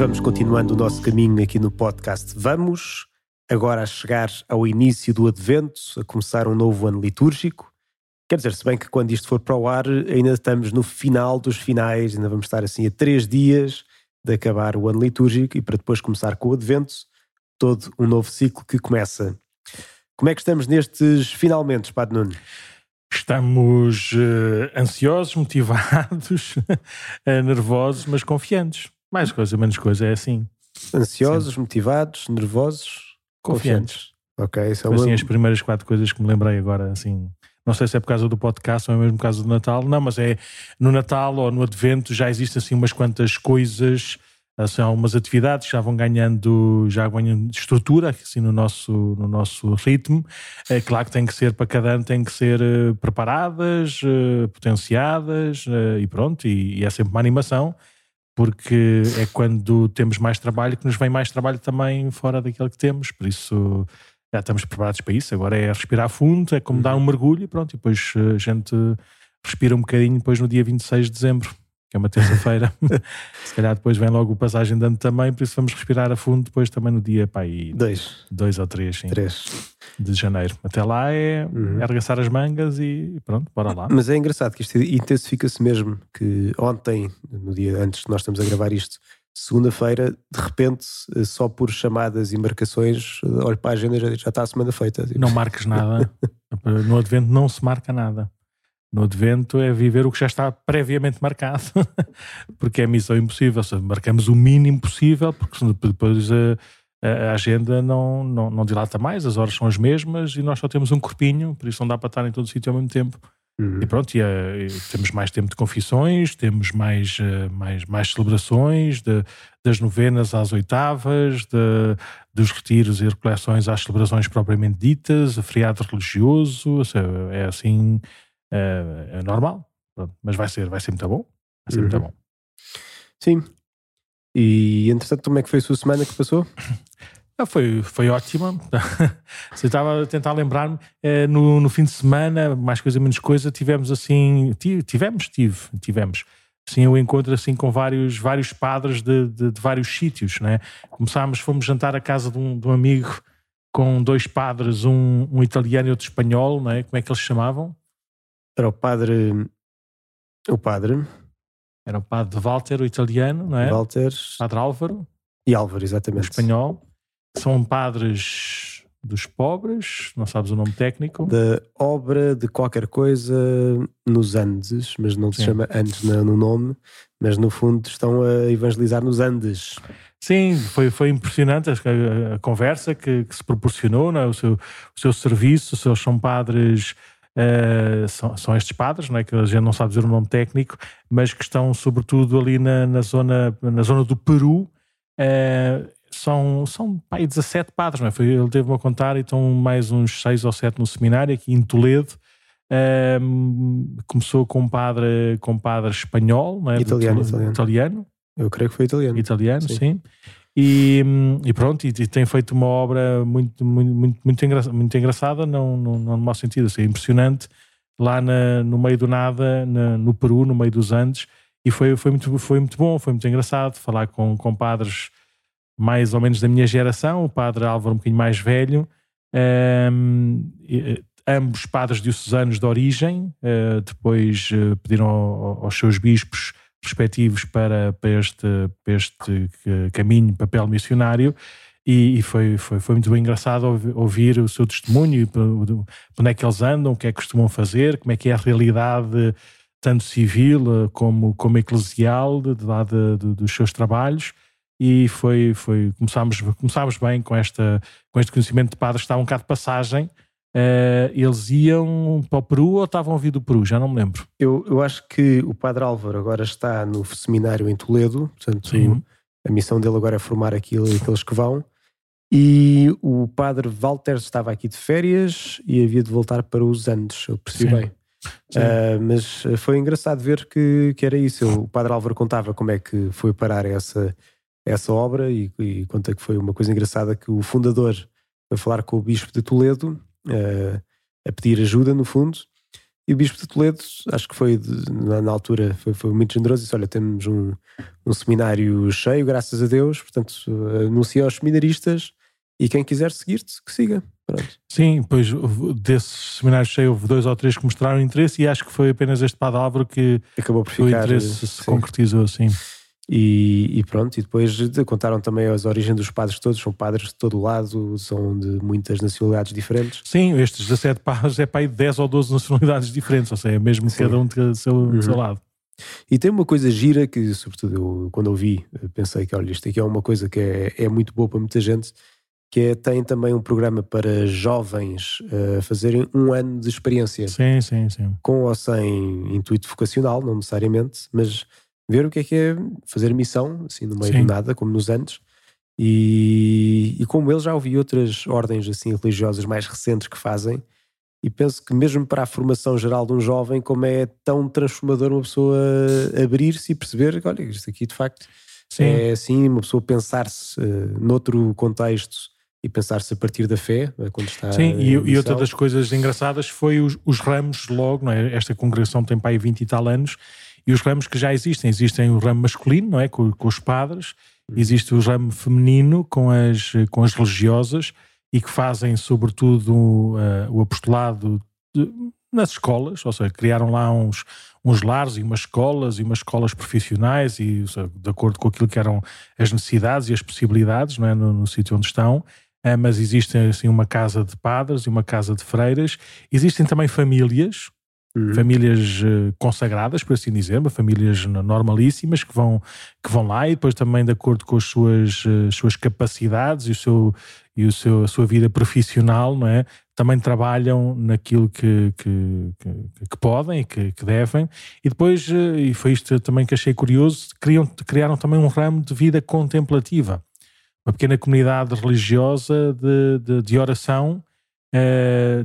vamos continuando o nosso caminho aqui no podcast Vamos, agora a chegar ao início do Advento, a começar um novo ano litúrgico. Quer dizer, se bem que quando isto for para o ar, ainda estamos no final dos finais, ainda vamos estar assim a três dias de acabar o ano litúrgico e para depois começar com o Advento, todo um novo ciclo que começa. Como é que estamos nestes finalmente, Padre Nuno? Estamos uh, ansiosos, motivados, uh, nervosos, mas confiantes. Mais coisa, menos coisa, é assim. Ansiosos, Sim. motivados, nervosos, confiantes. confiantes. Ok, isso é uma... assim as primeiras quatro coisas que me lembrei agora, assim. Não sei se é por causa do podcast ou é mesmo por causa do Natal. Não, mas é no Natal ou no Advento já existem assim umas quantas coisas, assim, algumas atividades que já vão ganhando, já ganhando estrutura assim no nosso, no nosso ritmo. É claro que tem que ser para cada ano tem que ser uh, preparadas, uh, potenciadas uh, e pronto, e, e é sempre uma animação porque é quando temos mais trabalho que nos vem mais trabalho também fora daquele que temos, por isso já estamos preparados para isso. Agora é respirar fundo, é como dar um mergulho e pronto, e depois a gente respira um bocadinho depois no dia 26 de dezembro que é uma terça-feira. Se calhar depois vem logo o passagem de ano também, por isso vamos respirar a fundo depois também no dia pá, aí, dois. dois ou três, sim, três. de janeiro. Até lá é, uhum. é arregaçar as mangas e pronto, bora lá. Mas é engraçado que isto intensifica-se mesmo, que ontem, no dia antes que nós estamos a gravar isto, segunda-feira, de repente, só por chamadas e marcações, olho para a agenda já, já está a semana feita. Tipo. Não marques nada. no advento não se marca nada. No advento é viver o que já está previamente marcado, porque é missão impossível. Seja, marcamos o mínimo possível, porque depois a, a, agenda não, não, não dilata mais, as horas são as mesmas e nós só temos um corpinho, por isso não dá para estar em todo o sítio ao mesmo tempo. Uhum. E pronto, e, e, temos mais tempo de confissões, temos mais, uh, mais, mais celebrações, de, das novenas às oitavas, de, dos retiros e recoleções às celebrações propriamente ditas, a feriado religioso, seja, é assim é, é normal, Pronto. mas vai ser, vai ser muito bom. Vai ser uhum. muito bom. Sim. E entretanto, como é que foi a sua semana que passou? Ah, foi, foi ótima. Você estava a tentar lembrar-me. É, no, no fim de semana, mais coisa menos coisa, tivemos assim. Tivemos, tive, tivemos. Sim, eu encontro assim com vários, vários padres de, de, de, vários sítios, né? Começámos, fomos jantar à casa de um, de um amigo com dois padres, um, um italiano e outro espanhol, né? Como é que eles se chamavam? Era o padre. O padre. Era o padre Walter, o italiano, não é? Walter. Padre Álvaro. E Álvaro, exatamente. O espanhol. São padres dos pobres, não sabes o nome técnico? Da obra de qualquer coisa nos Andes, mas não se Sim. chama Andes no nome, mas no fundo estão a evangelizar nos Andes. Sim, foi, foi impressionante a, a, a conversa que, que, se proporcionou, é? o, seu, o seu serviço, os seus são padres Uh, são, são estes padres, não é? que a gente não sabe dizer o nome técnico, mas que estão sobretudo ali na, na, zona, na zona do Peru. Uh, são, são pai, 17 padres, não é? Foi, ele teve-me a contar, e estão mais uns 6 ou 7 no seminário aqui em Toledo. Uh, começou com um padre, com um padre espanhol, não é? Italiano, italiano. italiano. Eu creio que foi italiano. Italiano, sim. sim. E, e, pronto, e, tem feito uma obra muito, muito, muito, muito, engra, muito engraçada, não, não, não no mau sentido, assim, impressionante, lá na, no meio do nada, na, no Peru, no meio dos Andes, e foi, foi, muito, foi muito bom, foi muito engraçado falar com, com padres mais ou menos da minha geração, o padre Álvaro um bocadinho mais velho, um, ehm, ambos padres diocesanos de origem, uh, depois uh, pediram ao, aos seus bispos respectivos para, para, este, para este caminho, papel missionário, e, e foi, foi, foi muito engraçado ouvir o seu testemunho, onde é que eles andam, o que é que costumam fazer, como é que é a realidade tanto civil eh, como, como eclesial de, de, de, dos seus trabalhos. E foi, foi começámos, começámos bem com, esta, com este conhecimento de padres que estavam cá de passagem Uh, eles iam para o Peru ou estavam a vir do Peru? Já não me lembro. Eu, eu acho que o Padre Álvaro agora está no seminário em Toledo, portanto, Sim. a missão dele agora é formar aquilo, aqueles que vão. E o Padre Walter estava aqui de férias e havia de voltar para os Andes, eu percebi Sim. bem. Uh, mas foi engraçado ver que, que era isso. Eu, o Padre Álvaro contava como é que foi parar essa, essa obra e, e conta que foi uma coisa engraçada que o fundador foi falar com o Bispo de Toledo uh, a pedir ajuda, no fundo, E o Bispo de Toledo, acho que foi de, na, na, altura, foi, foi, muito generoso. Disse: Olha, temos um, um seminário cheio, graças a Deus. Portanto, anuncia aos seminaristas e quem quiser seguir-te, que siga. Pronto. Sim, pois desses seminários cheios houve dois ou três que mostraram interesse e acho que foi apenas este Padre Álvaro que acabou por ficar. O interesse se concretizou assim. E, e, pronto, e depois contaram também as origens dos padres todos, são padres de todo o lado, são de muitas nacionalidades diferentes. Sim, estes 17 padres é para aí 10 ou 12 nacionalidades diferentes, ou seja, é mesmo Sim. cada um do seu, uhum. seu lado. E tem uma coisa gira que, sobretudo, eu, quando eu vi, pensei que, olha, isto aqui é uma coisa que é, é muito boa para muita gente, que é, tem também um programa para jovens uh, fazerem um ano de experiência. Sim, sim, sim. Com ou sem intuito vocacional, não necessariamente, mas ver o que é que é fazer missão, assim, no meio sim. do nada, como nos antes. E, e como ele já ouvi outras ordens assim religiosas mais recentes que fazem, e penso que mesmo para a formação geral de um jovem, como é tão transformador uma pessoa abrir-se e perceber que, olha, isto aqui de facto Sim. é assim, uma pessoa pensar-se uh, noutro contexto e pensar-se a partir da fé, eh, quando está. Sim, e, e, outra das coisas engraçadas foi os, os ramos logo, não é? Esta congregação tem para aí 20 e tal anos, e os ramos que já existem. Existem o ramo masculino, não é? Com, com os padres, existe o ramo feminino com as, com as religiosas e que fazem, sobretudo, uh, o apostolado de, nas escolas, ou seja, criaram lá uns, uns lares e umas escolas e umas escolas profissionais e de acordo com aquilo que eram as necessidades e as possibilidades não é, no, no sítio onde estão é, mas existem assim uma casa de padres e uma casa de freiras. Existem também famílias, uhum. famílias uh, consagradas, por assim dizer, famílias normalíssimas que vão, que vão lá e depois também de acordo com as suas, uh, suas capacidades e, o seu, e o seu, a sua vida profissional, não é? Também trabalham naquilo que, que, que, que podem e que, que, devem. E depois, uh, e foi isto também que achei curioso, criam, criaram também um ramo de vida contemplativa uma pequena comunidade religiosa de, de, de oração,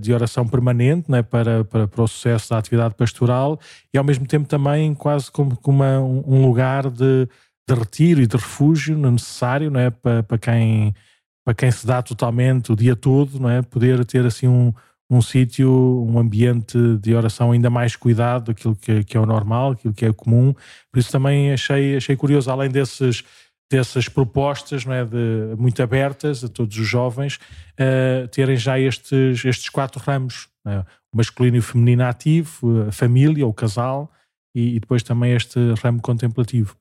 de oração permanente né, para, para, para o sucesso da atividade pastoral e ao mesmo tempo também quase como, como uma, um lugar de, de retiro e de refúgio necessário não é, para, para, quem, para quem se dá totalmente o dia todo, não é, poder ter assim um, um sítio, um ambiente de oração ainda mais cuidado daquilo que, que é o normal, aquilo que é comum. Por isso também achei, achei curioso, além desses dessas propostas não é, de, muito abertas a todos os jovens uh, terem já estes, estes quatro ramos, é? o masculino e o feminino ativo, a família, o casal e, e depois também este ramo contemplativo.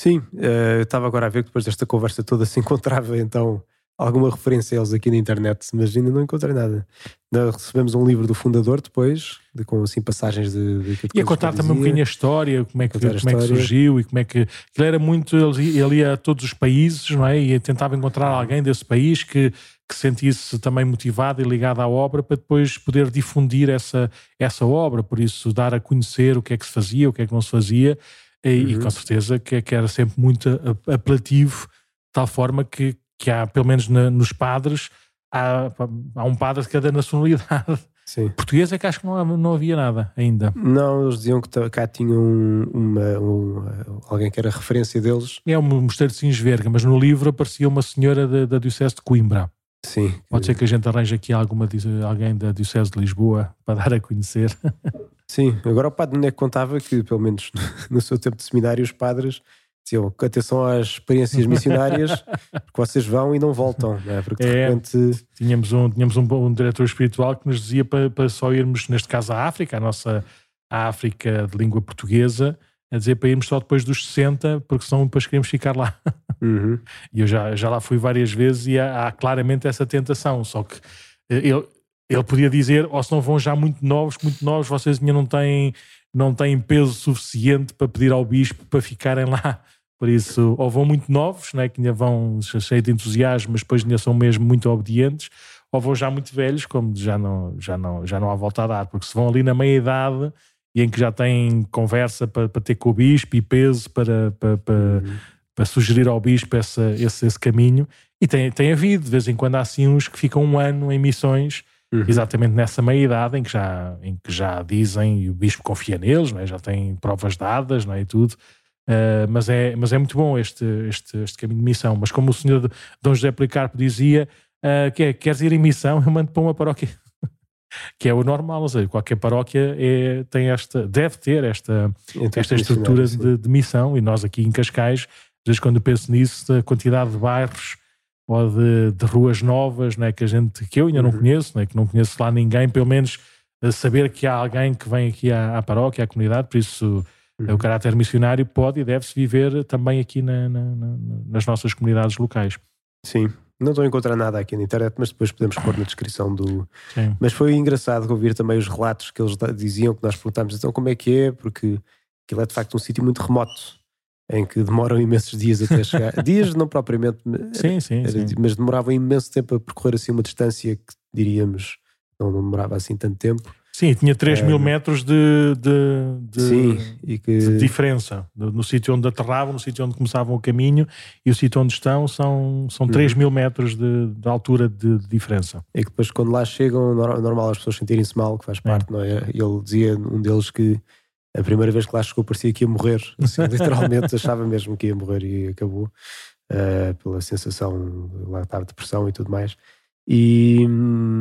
Sim, uh, eu estava agora a ver que depois desta conversa toda se encontrava então alguma referência a eles aqui na internet, mas ainda não encontrei nada. Nós recebemos um livro do fundador depois, de, com assim passagens de. de e a contar também um bocadinho a história, como é que, como é que surgiu e como é que. Ele era muito. Ele, ele ia a todos os países, não é? E tentava encontrar alguém desse país que, que sentisse também motivado e ligado à obra para depois poder difundir essa, essa obra, por isso dar a conhecer o que é que se fazia, o que é que não se fazia. E, uhum. e com certeza que, que era sempre muito apelativo, de tal forma que que há, pelo menos na, nos padres, há, há um padre de cada nacionalidade. Sim. Português é que acho que não, não havia nada ainda. Não, eles diziam que cá tinham uma, uma, alguém que era referência deles. É o Mosteiro de Sinsverga, mas no livro aparecia uma senhora da, da Diocese de Coimbra. Sim. Pode ser que a gente arranje aqui alguma, alguém da Diocese de Lisboa para dar a conhecer. Sim, agora o padre Neco contava que, pelo menos no seu tempo de seminário, os padres diziam atenção às experiências missionárias, porque vocês vão e não voltam, não é? Porque de é, repente. Tínhamos, um, tínhamos um, um, diretor espiritual que nos dizia para, para só irmos, neste caso, à África, a nossa África de língua portuguesa, a dizer para irmos só depois dos 60, porque senão depois queremos ficar lá. Uhum. E eu já, já lá fui várias vezes e há, há claramente essa tentação, só que eh, ele, ele podia dizer, ou se não vão já muito novos, muito novos, vocês ainda não têm, não têm peso suficiente para pedir ao bispo para ficarem lá. Por isso, ou vão muito novos, né, que ainda vão cheios de entusiasmo, mas depois ainda são mesmo muito obedientes, ou vão já muito velhos, como já não, já não, já não há volta a dar, porque se vão ali na meia idade e em que já têm conversa para, para ter com o bispo e peso para, para, para, uhum. para sugerir ao bispo essa, esse, esse caminho, e tem, tem havido, de vez em quando há assim uns que ficam um ano em missões, uhum. exatamente nessa meia idade em que já, em que já dizem, e o bispo confia neles, não é? já têm provas dadas não é? e tudo, Uh, mas, é, mas é muito bom este, este, este caminho de missão. Mas como o senhor Dom José Policarpo dizia, uh, que é, queres ir em missão? Eu mando para uma paróquia que é o normal, ou seja, qualquer paróquia é, tem esta, deve ter esta, esta estrutura de, de, missão, e nós aqui em Cascais, às vezes quando penso nisso, a quantidade de bairros ou de, de ruas novas, né, que a gente, que eu ainda não uhum. conheço, né, que não conheço lá ninguém, pelo menos saber que há alguém que vem aqui à, à paróquia, à comunidade, por isso uhum. o caráter missionário pode e deve-se viver também aqui na, na, na, nas nossas comunidades locais. Sim, não estou a encontrar nada aqui na internet, mas depois podemos pôr na descrição do. Sim. Mas foi engraçado ouvir também os relatos que eles diziam, que nós perguntámos então como é que é, porque aquilo é de facto um sítio muito remoto, em que demoram imensos dias até chegar. dias não propriamente, sim, sim, era, sim. mas demoravam imenso tempo a percorrer assim uma distância que diríamos não demorava assim tanto tempo. Sim, tinha 3 é, mil metros de, de, de, sim, que... de diferença. No sítio onde aterravam, no sítio onde começavam o caminho e o sítio onde estão são, são 3 uhum. mil metros de, de altura de, de, diferença. E que depois, quando lá chegam, normal as pessoas sentirem-se mal, que faz é. parte, é. não é? Ele dizia, um deles, que a primeira vez que lá chegou parecia que ia morrer. Assim, literalmente achava mesmo que ia morrer e acabou. Uh, pela sensação, lá estava depressão e tudo mais. E,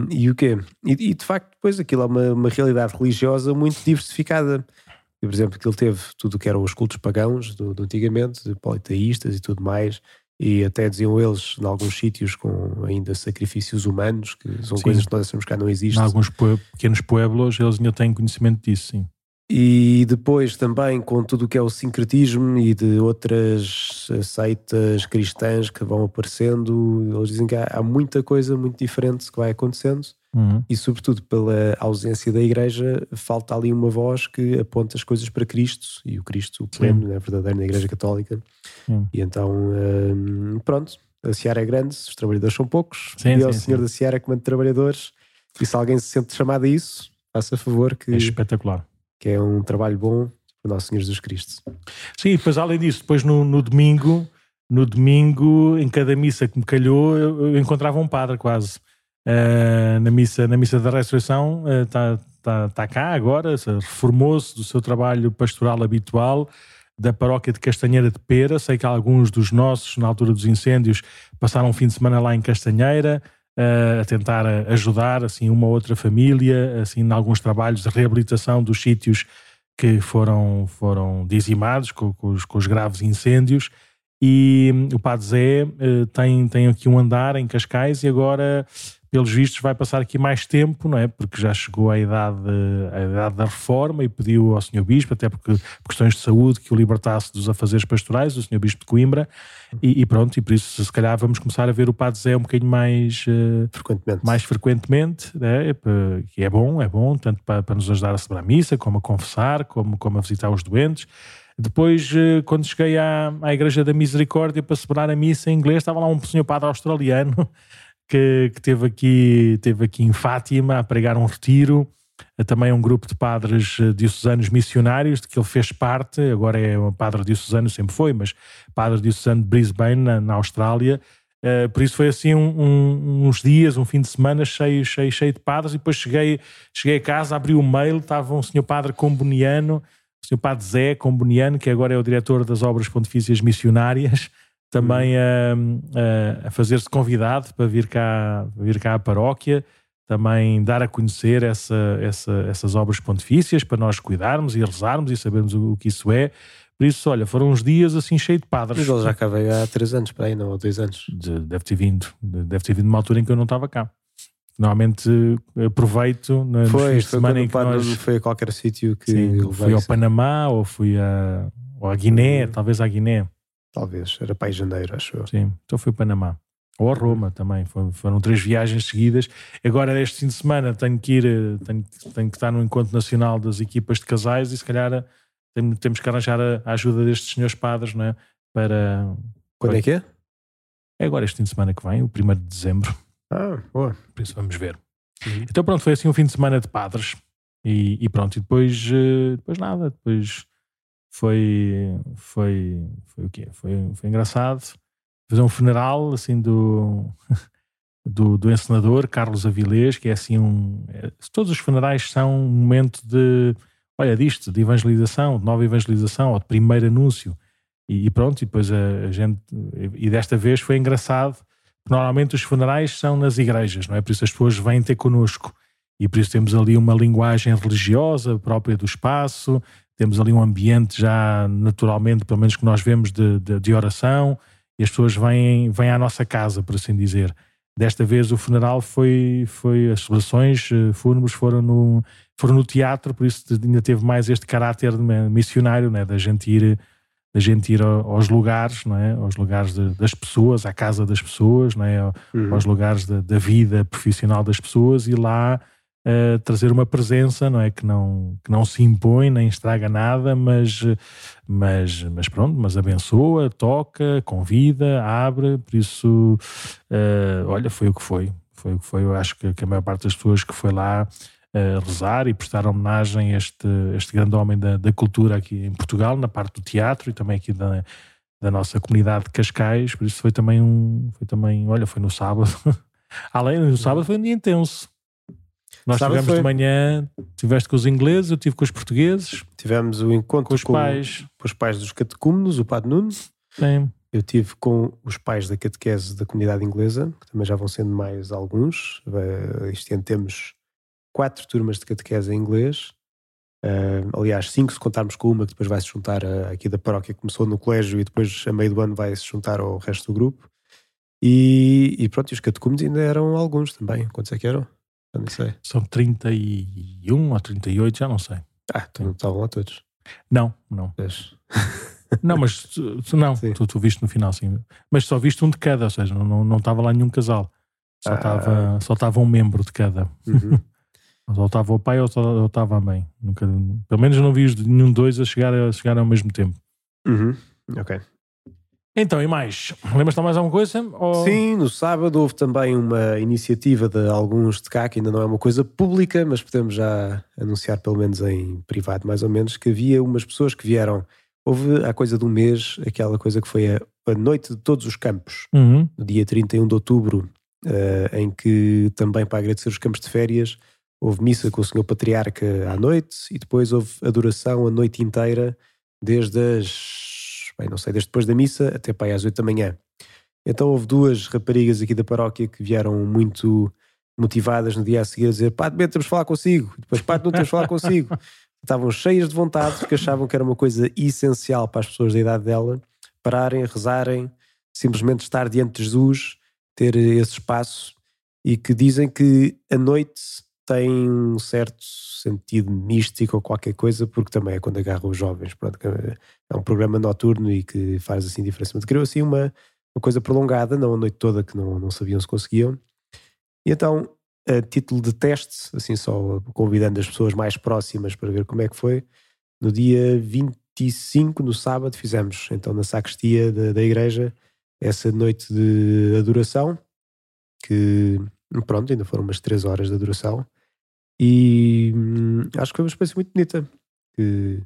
e o quê? E, e, de facto, depois aquilo é uma, uma realidade religiosa muito diversificada. Por exemplo, ele teve tudo o que eram os cultos pagãos do, do antigamente, politeístas e tudo mais, e até diziam eles, em alguns sítios, com ainda sacrifícios humanos, que são sim. coisas que nós achamos cá não existem. Em alguns pequenos pueblos, eles ainda têm conhecimento disso, sim. E depois também com tudo o que é o sincretismo e de outras seitas cristãs que vão aparecendo, eles dizem que há, há muita coisa muito diferente que vai acontecendo uhum. e sobretudo pela ausência da igreja falta ali uma voz que aponta as coisas para Cristo e o Cristo pleno, né, verdadeiro na igreja católica uhum. e então hum, pronto, a Seara é grande, os trabalhadores são poucos sim, e ao senhor sim. da Seara comando de trabalhadores e se alguém se sente chamado a isso faça favor que... É espetacular que é um trabalho bom para nosso Senhor Jesus Cristo. Sim, depois além disso, depois no, no domingo, no domingo, em cada missa que me calhou, eu, eu encontrava um padre quase. Uh, na, missa, na missa da ressurreição está uh, tá, tá cá agora, reformou-se do seu trabalho pastoral habitual da paróquia de Castanheira de Pera. Sei que alguns dos nossos, na altura dos incêndios, passaram um fim de semana lá em Castanheira a tentar ajudar assim uma outra família assim em alguns trabalhos de reabilitação dos sítios que foram foram dizimados com, com, os, com os, graves incêndios. E hum, o Padre Zé uh, tem, tem aqui um andar em Cascais e agora pelos vistos, vai passar aqui mais tempo, não é? Porque já chegou à idade, à idade da reforma e pediu ao Sr. Bispo, até porque por questões de saúde, que o libertasse dos afazeres pastorais, o Sr. Bispo de Coimbra, e, e, pronto, e por isso, se calhar, vamos começar a ver o Padre Zé um bocadinho mais uh, frequentemente, mais frequentemente né? que é bom, é bom, tanto para, para nos ajudar a celebrar a missa, como a confessar, como, como a visitar os doentes. Depois, eh, quando cheguei à, à Igreja da Misericórdia para celebrar a missa em inglês, estava lá um senhor padre australiano que, que teve, aqui, teve aqui em Fátima a pregar um retiro, também um grupo de padres eh, diocesanos missionários, de que ele fez parte, agora é um padre diocesano, sempre foi, mas padre diocesano de Brisbane, na, na Austrália, Uh, por isso foi assim um, um, uns dias, um fim de semana cheio, cheio, cheio de padres. E depois cheguei, cheguei a casa, abri o mail, estava um senhor padre comboniano, o senhor padre Zé Comboniano, que agora é o diretor das obras pontifícias missionárias, também uhum. a, a fazer-se convidado para vir cá, vir cá à paróquia, também dar a conhecer essa, essa, essas obras pontifícias para nós cuidarmos e rezarmos e sabermos o, o, que isso é. Por isso, olha, foram uns dias assim cheios de padres. Mas ele já cá veio há três anos para aí, não? Ou dois anos? Deve ter vindo. Deve ter vindo numa altura em que eu não estava cá. Normalmente aproveito na, foi, foi semana em que nós... foi a qualquer sítio que Sim, fui ao Panamá ou fui a, ou a Guiné, uhum. talvez à Guiné. Talvez, era para em janeiro, acho eu. Sim, então fui para Panamá. Ou a Roma também, foram três viagens seguidas. Agora, este fim de semana, tenho que ir, eh, tenho, tenho que estar no Encontro Nacional das Equipas de Casais e se calhar eh, temos que arranjar a, ajuda destes senhores padres, não é? Para. Quando para... é que é? É agora este fim de semana que vem, o 1 de dezembro. Ah, boa. Por isso vamos ver. Uhum. Então pronto, foi assim um fim de semana de padres. E, e pronto, e depois, eh, depois nada, depois foi, foi, foi o quê? Foi, foi engraçado fazer um funeral assim do, do, do encenador Carlos Avilés, que é assim um. É, todos os funerais são um momento de, olha, disto, de evangelização, de nova evangelização, ou de primeiro anúncio. E, e pronto, e depois a, a, gente. E desta vez foi engraçado, normalmente os funerais são nas igrejas, não é? Por isso as pessoas vêm ter connosco. e por isso temos ali uma linguagem religiosa própria do espaço, temos ali um ambiente já naturalmente, pelo menos que nós vemos, de, de, de oração, e as pessoas vêm, vêm à nossa casa, por assim dizer. Desta vez o funeral foi, foi as celebrações uh, fúnebres foram no, foram no teatro, por isso ainda teve mais este caráter missionário, né, da gente ir da gente ir aos lugares, não é? aos lugares de, das pessoas, à casa das pessoas, não é? Uhum. aos lugares de, da vida profissional das pessoas e lá trazer uma presença não é? que, não, que não se impõe nem estraga nada, mas, mas, mas pronto, mas abençoa, toca, convida, abre, por isso, uh, olha, foi o que foi. Foi o que foi. Eu acho que, que a maior parte das pessoas que foi lá uh, rezar e prestar homenagem a este, este grande homem da, da, cultura aqui em Portugal, na parte do teatro e também aqui da, da nossa comunidade de Cascais. Por isso foi também um. Foi também, olha, foi no sábado. Além do sábado foi um dia intenso. Nós sábado tivemos foi... de manhã, tiveste com os ingleses, eu tive com os portugueses. Tivemos o encontro com os com, pais. Com os pais dos catecúmenos, o Padre Nuno. Sim. Eu tive com os pais da catequese da comunidade inglesa, que também já vão sendo mais alguns. Este ano temos quatro turmas de catequese em inglês. Uh, aliás, cinco se contarmos com uma que depois vai se juntar a, aqui da paróquia que começou no colégio e depois a meio do ano vai se juntar ao resto do grupo. E, e pronto, e os catecúmenos ainda eram alguns também. Quantos é que eram? Eu não sei. São 31 ou 38, já não sei. Ah, tu não estavam lá todos? Não, não. não, mas tu, não, tu, tu, viste no final, sim. Mas só viste um de cada, ou seja, não estava não, não lá nenhum casal. Só estava ah. só um membro de cada. Uhum. ou estava o pai ou estava a mãe. Nunca, pelo menos não vi nenhum dois a chegar, a chegar ao mesmo tempo. Uhum. Ok. Então, e mais? Lembras-te mais alguma coisa? Ou... Sim, no sábado houve também uma iniciativa de alguns de cá, que ainda não é uma coisa pública, mas podemos já anunciar, pelo menos em privado, mais ou menos, que havia umas pessoas que vieram. Houve há coisa de um mês aquela coisa que foi a, a Noite de Todos os Campos, uhum. no dia 31 de outubro, uh, em que também para agradecer os campos de férias houve missa com o Senhor Patriarca à noite e depois houve adoração a noite inteira, desde as. Bem, não sei, desde depois da missa até para aí às 8 da manhã. Então houve duas raparigas aqui da paróquia que vieram muito motivadas no dia a seguir a dizer: Pá, de temos de falar consigo. Depois, Pá, não temos de falar consigo. Estavam cheias de vontade porque achavam que era uma coisa essencial para as pessoas da idade dela pararem, rezarem, simplesmente estar diante de Jesus, ter esse espaço e que dizem que a noite tem um certo sentido místico ou qualquer coisa, porque também é quando agarra os jovens. Pronto, é um programa noturno e que faz assim diferença. Mas criou assim uma, uma coisa prolongada, não a noite toda que não, não sabiam se conseguiam. E então, a título de teste, assim só convidando as pessoas mais próximas para ver como é que foi, no dia 25, no sábado, fizemos então na sacristia da, da igreja essa noite de adoração, que pronto, ainda foram umas três horas de adoração e hum, acho que foi uma experiência muito bonita. Que,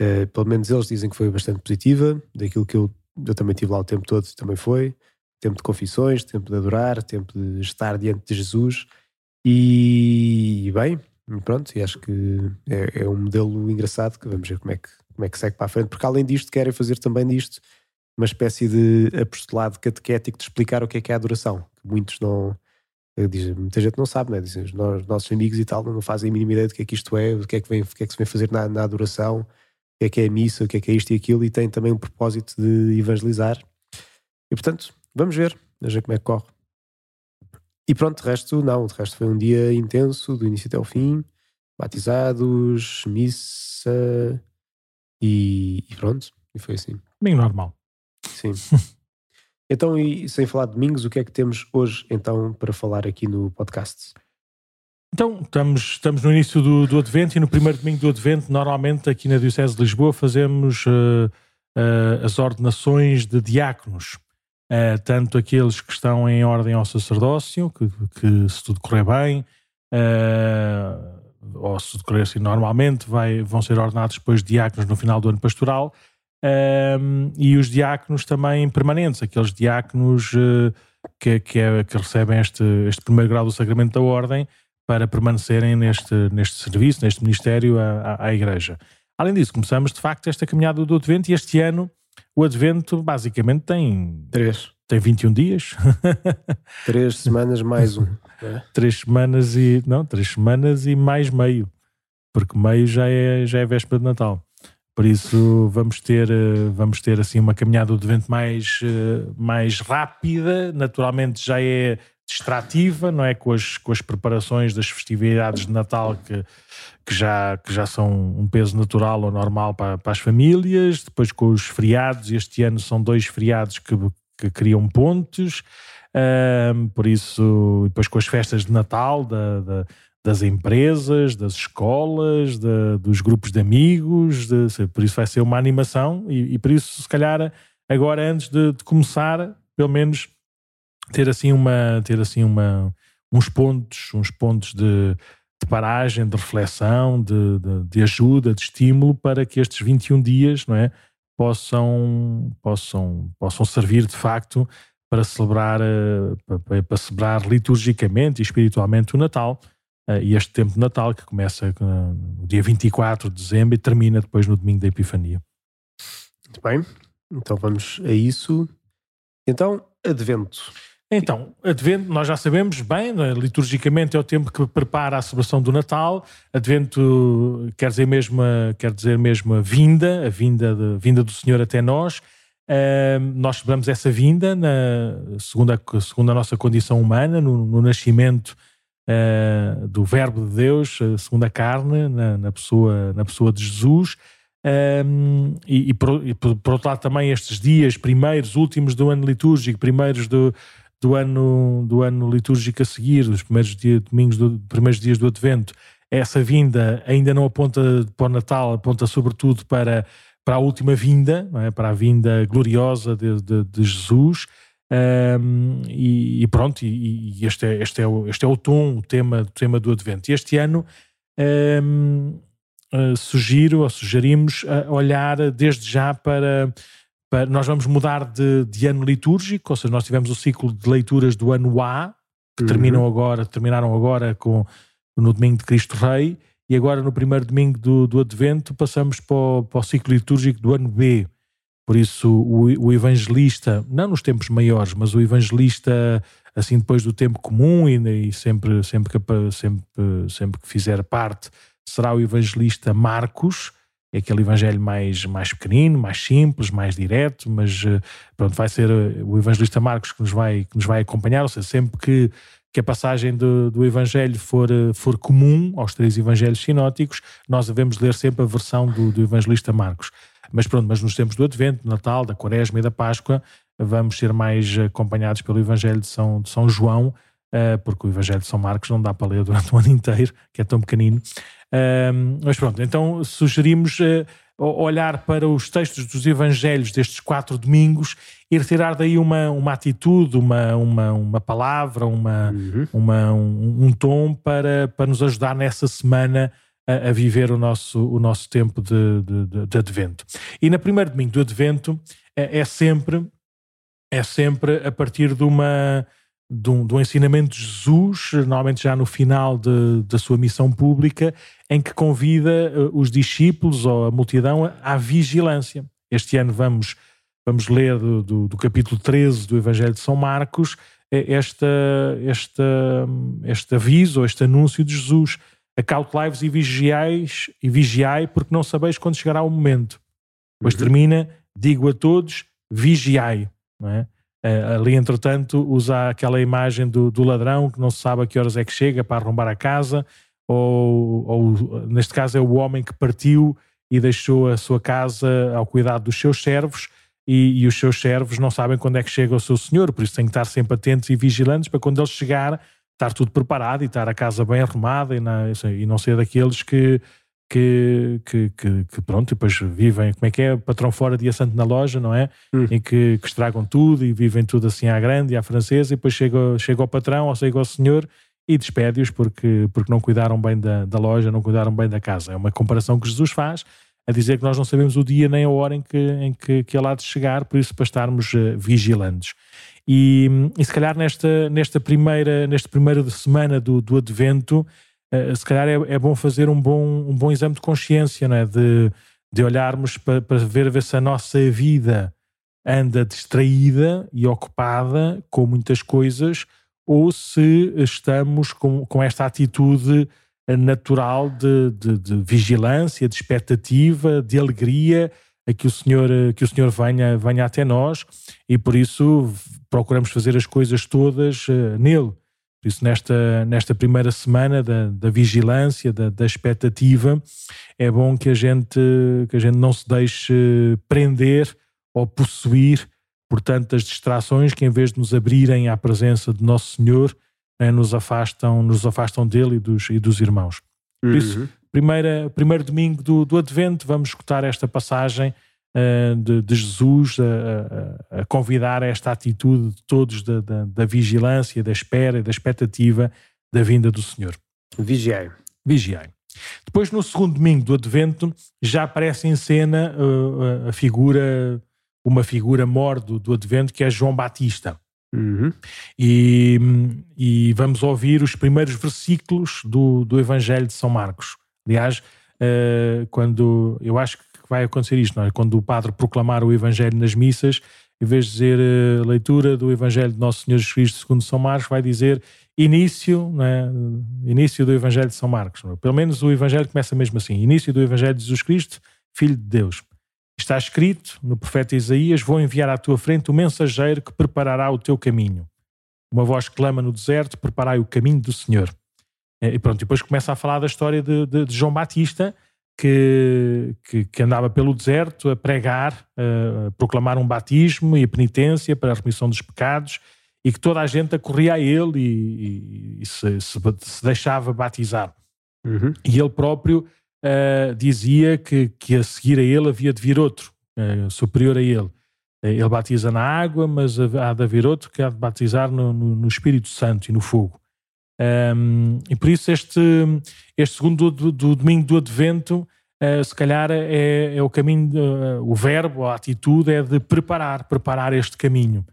eh, pelo menos eles dizem que foi bastante positiva. Daquilo que eu, eu também tive lá o tempo todo, também foi. Tempo de confissões, tempo de adorar, tempo de estar diante de Jesus. E, e bem, pronto, e acho que é, é, um modelo engraçado que vamos ver como é que, como é que segue para a frente, porque além disto querem fazer também disto uma espécie de apostolado catequético de explicar o que é que é a adoração, que muitos não, Diz, muita gente não sabe, né? Dizem, os nossos amigos e tal não fazem a mínima ideia do que é que isto é, do que é que, vem, o que, é que se vem fazer na, na adoração, o que é que é a missa, o que é que é isto e aquilo, e tem também um propósito de evangelizar. E portanto, vamos ver, vamos ver como é que corre. E pronto, de resto, não, de resto foi um dia intenso, do início até o fim, batizados, missa e, e pronto, e foi assim. Bem normal. Sim. Então, e sem falar de domingos, o que é que temos hoje então para falar aqui no podcast? Então, estamos, estamos no início do, do Advento e no primeiro domingo do Advento, normalmente aqui na Diocese de Lisboa, fazemos uh, uh, as ordenações de diáconos. Uh, tanto aqueles que estão em ordem ao sacerdócio, que, que se tudo correr bem, ou se tudo correr assim normalmente, vai, vão ser ordenados depois diáconos no final do ano pastoral, um, e os diáconos também permanentes, aqueles diáconos uh, que, que, é, que, recebem este, este primeiro grau do sacramento da ordem para permanecerem neste, neste serviço, neste ministério à, à, à Igreja. Além disso, começamos de facto esta caminhada do Advento e este ano o Advento basicamente tem. Três. Tem 21 dias. três semanas mais um. É? Três semanas e. Não, três semanas e mais meio. Porque meio já é, já é véspera de Natal. Por isso vamos ter, eh, vamos ter assim uma caminhada do Advento mais, eh, mais rápida. Naturalmente já é distrativa, não é? Com as, com as preparações das festividades de Natal que, que, já, que já são um peso natural ou normal para, para as famílias, depois com os feriados, este ano são dois feriados que, que criam pontes, um, por isso, depois com as festas de Natal da, da, das empresas, das escolas, dos grupos de amigos, de, por isso vai ser uma animação e, e por isso, se calhar, agora antes de, de começar, pelo menos ter assim uma ter assim uma uns pontos uns pontos de, de paragem de reflexão de, de, ajuda de estímulo para que estes 21 dias não é possam possam possam servir de facto para celebrar eh, para, para celebrar liturgicamente e espiritualmente o Natal e este tempo de Natal que começa no dia 24 de dezembro e termina depois no domingo da Epifania muito bem então vamos a isso então advento então, Advento, nós já sabemos bem, é? liturgicamente é o tempo que prepara a celebração do Natal. Advento quer dizer mesmo a, quer dizer mesmo a vinda, a vinda, de, vinda do Senhor até nós. Uh, nós celebramos essa vinda, na, segundo, a, segundo a nossa condição humana, no, no nascimento uh, do Verbo de Deus, segundo a carne, na, na, pessoa, na pessoa de Jesus. Um, e, e, por, e, por, outro lado também estes dias primeiros, últimos do ano litúrgico, primeiros do, do ano, do ano litúrgico a seguir, dos primeiros dias, domingos, do, primeiros dias do Advento, essa vinda ainda não aponta para o Natal, aponta sobretudo para, para a última vinda, é? para a vinda gloriosa de, de, de Jesus. Um, e, e, pronto, e, e, este, é, este, é o, este é o tom, o tema, o tema do Advento. E este ano um, uh, sugiro ou sugerimos uh, olhar desde já para nós vamos mudar de, de, ano litúrgico, ou seja, nós tivemos o ciclo de leituras do ano A, que uhum. terminam agora, terminaram agora com, no domingo de Cristo Rei, e agora no primeiro domingo do, do Advento passamos para o, para o ciclo litúrgico do ano B. Por isso, o, o, evangelista, não nos tempos maiores, mas o evangelista, assim depois do tempo comum e, e sempre, sempre, que, sempre, sempre que fizer parte, será o evangelista Marcos, é aquele evangelho mais, mais pequenino, mais simples, mais direto, mas eh, pronto, vai ser eh, o evangelista Marcos que nos vai, que nos vai acompanhar, ou seja, sempre que, que a passagem do, do evangelho for, eh, for comum aos três evangelhos sinóticos, nós devemos ler sempre a versão do, do evangelista Marcos. Mas pronto, mas nos tempos do Advento, do Natal, da Quaresma e da Páscoa, vamos ser mais acompanhados pelo evangelho de São, de São João, porque o evangelho de São Marcos não dá para ler durante o ano inteiro, que é tão pequenino. Um, mas pronto, então sugerimos uh, olhar para os textos dos Evangelhos destes quatro domingos e retirar daí uma, uma atitude, uma, uma, uma palavra, uma, uhum. uma, um, um, tom para, para nos ajudar nessa semana a, a viver o nosso, o nosso tempo de, de, de, Advento. E na primeiro domingo do Advento é, é sempre é sempre a partir de uma de um, de um, ensinamento de Jesus, normalmente já no final de, da sua missão pública, em que convida uh, os discípulos ou a multidão à vigilância. Este ano vamos, vamos ler do, do, do capítulo 13 do Evangelho de São Marcos eh, esta, esta, este aviso, este anúncio de Jesus. Acautelai-vos e vigiais, e vigiai, porque não sabeis quando chegará o momento. Depois uhum. termina, digo a todos, vigiai. Não é? Uh, ali, entretanto, usa aquela imagem do, do, ladrão que não se sabe a que horas é que chega para arrombar a casa, ou, ou, neste caso é o homem que partiu e deixou a sua casa ao cuidado dos seus servos, e, e, os seus servos não sabem quando é que chega o seu senhor, por isso têm que estar sempre atentos e vigilantes para quando ele chegar estar tudo preparado e estar a casa bem arrumada e, na, e não ser daqueles que que, que, que, que, pronto, depois vivem, como é que é, patrão fora, dia santo na loja, não é? Hum. Em que, que, estragam tudo e vivem tudo assim à grande e à francesa, e depois chega, chega ao patrão ou chega ao senhor e despede-os porque, porque não cuidaram bem da, da loja, não cuidaram bem da casa. É uma comparação que Jesus faz a dizer que nós não sabemos o dia nem a hora em que, em que, que ele há de chegar, por isso para estarmos uh, vigilantes. E, e se calhar nesta, nesta primeira, nesta primeira semana do, do Advento, uh, se calhar é, é, bom fazer um bom, um bom exame de consciência, não é? de, de olharmos para, para ver, ver se a nossa vida anda distraída e ocupada com muitas coisas ou se estamos com, com esta atitude natural de, de, de vigilância, de expectativa, de alegria a que o Senhor, que o Senhor venha, venha até nós e por isso procuramos fazer as coisas todas uh, nele. Por isso, nesta, nesta primeira semana da, da vigilância, da, da expectativa, é bom que a, gente, que a gente não se deixe prender ou possuir por tantas distrações que, em vez de nos abrirem à presença de Nosso Senhor, né, nos, afastam, nos afastam dele e dos, e dos irmãos. Por isso, uhum. Primeira, primeiro domingo do, do Advento, vamos escutar esta passagem uh, de, de, Jesus a, a, a, convidar a esta atitude de todos da, da, da vigilância, da espera e da expectativa da vinda do Senhor. Vigiai. Vigiai. Depois, no segundo domingo do Advento, já aparece em cena uh, a figura, uma figura mor do, do Advento, que é João Batista. Uhum. E, e, vamos ouvir os primeiros versículos do, do Evangelho de São Marcos. Aliás, uh, quando eu acho que vai acontecer isto, é? Quando o padre proclamar o Evangelho nas missas, em vez de dizer uh, leitura do Evangelho de Nosso Senhor Jesus Cristo segundo São Marcos, vai dizer início, é? início do Evangelho de São Marcos. É? Pelo menos o Evangelho começa mesmo assim: início do Evangelho de Jesus Cristo, Filho de Deus. Está escrito no profeta Isaías: Vou enviar à tua frente o mensageiro que preparará o teu caminho. Uma voz clama no deserto: Preparai o caminho do Senhor. E pronto, depois começa a falar da história de, de, de João Batista, que, que, que, andava pelo deserto a pregar, a proclamar um batismo e a penitência para a remissão dos pecados, e que toda a gente acorria a ele e, e, e se, se, se, deixava batizar. Uhum. E ele próprio uh, dizia que, que a seguir a ele havia de vir outro, uh, superior a ele. Uh, ele batiza na água, mas há de haver outro que há de batizar no, no, no Espírito Santo e no fogo. Um, e por isso este, este segundo do, do domingo do Advento, se calhar é, é o caminho, o verbo, a atitude é de preparar, preparar este caminho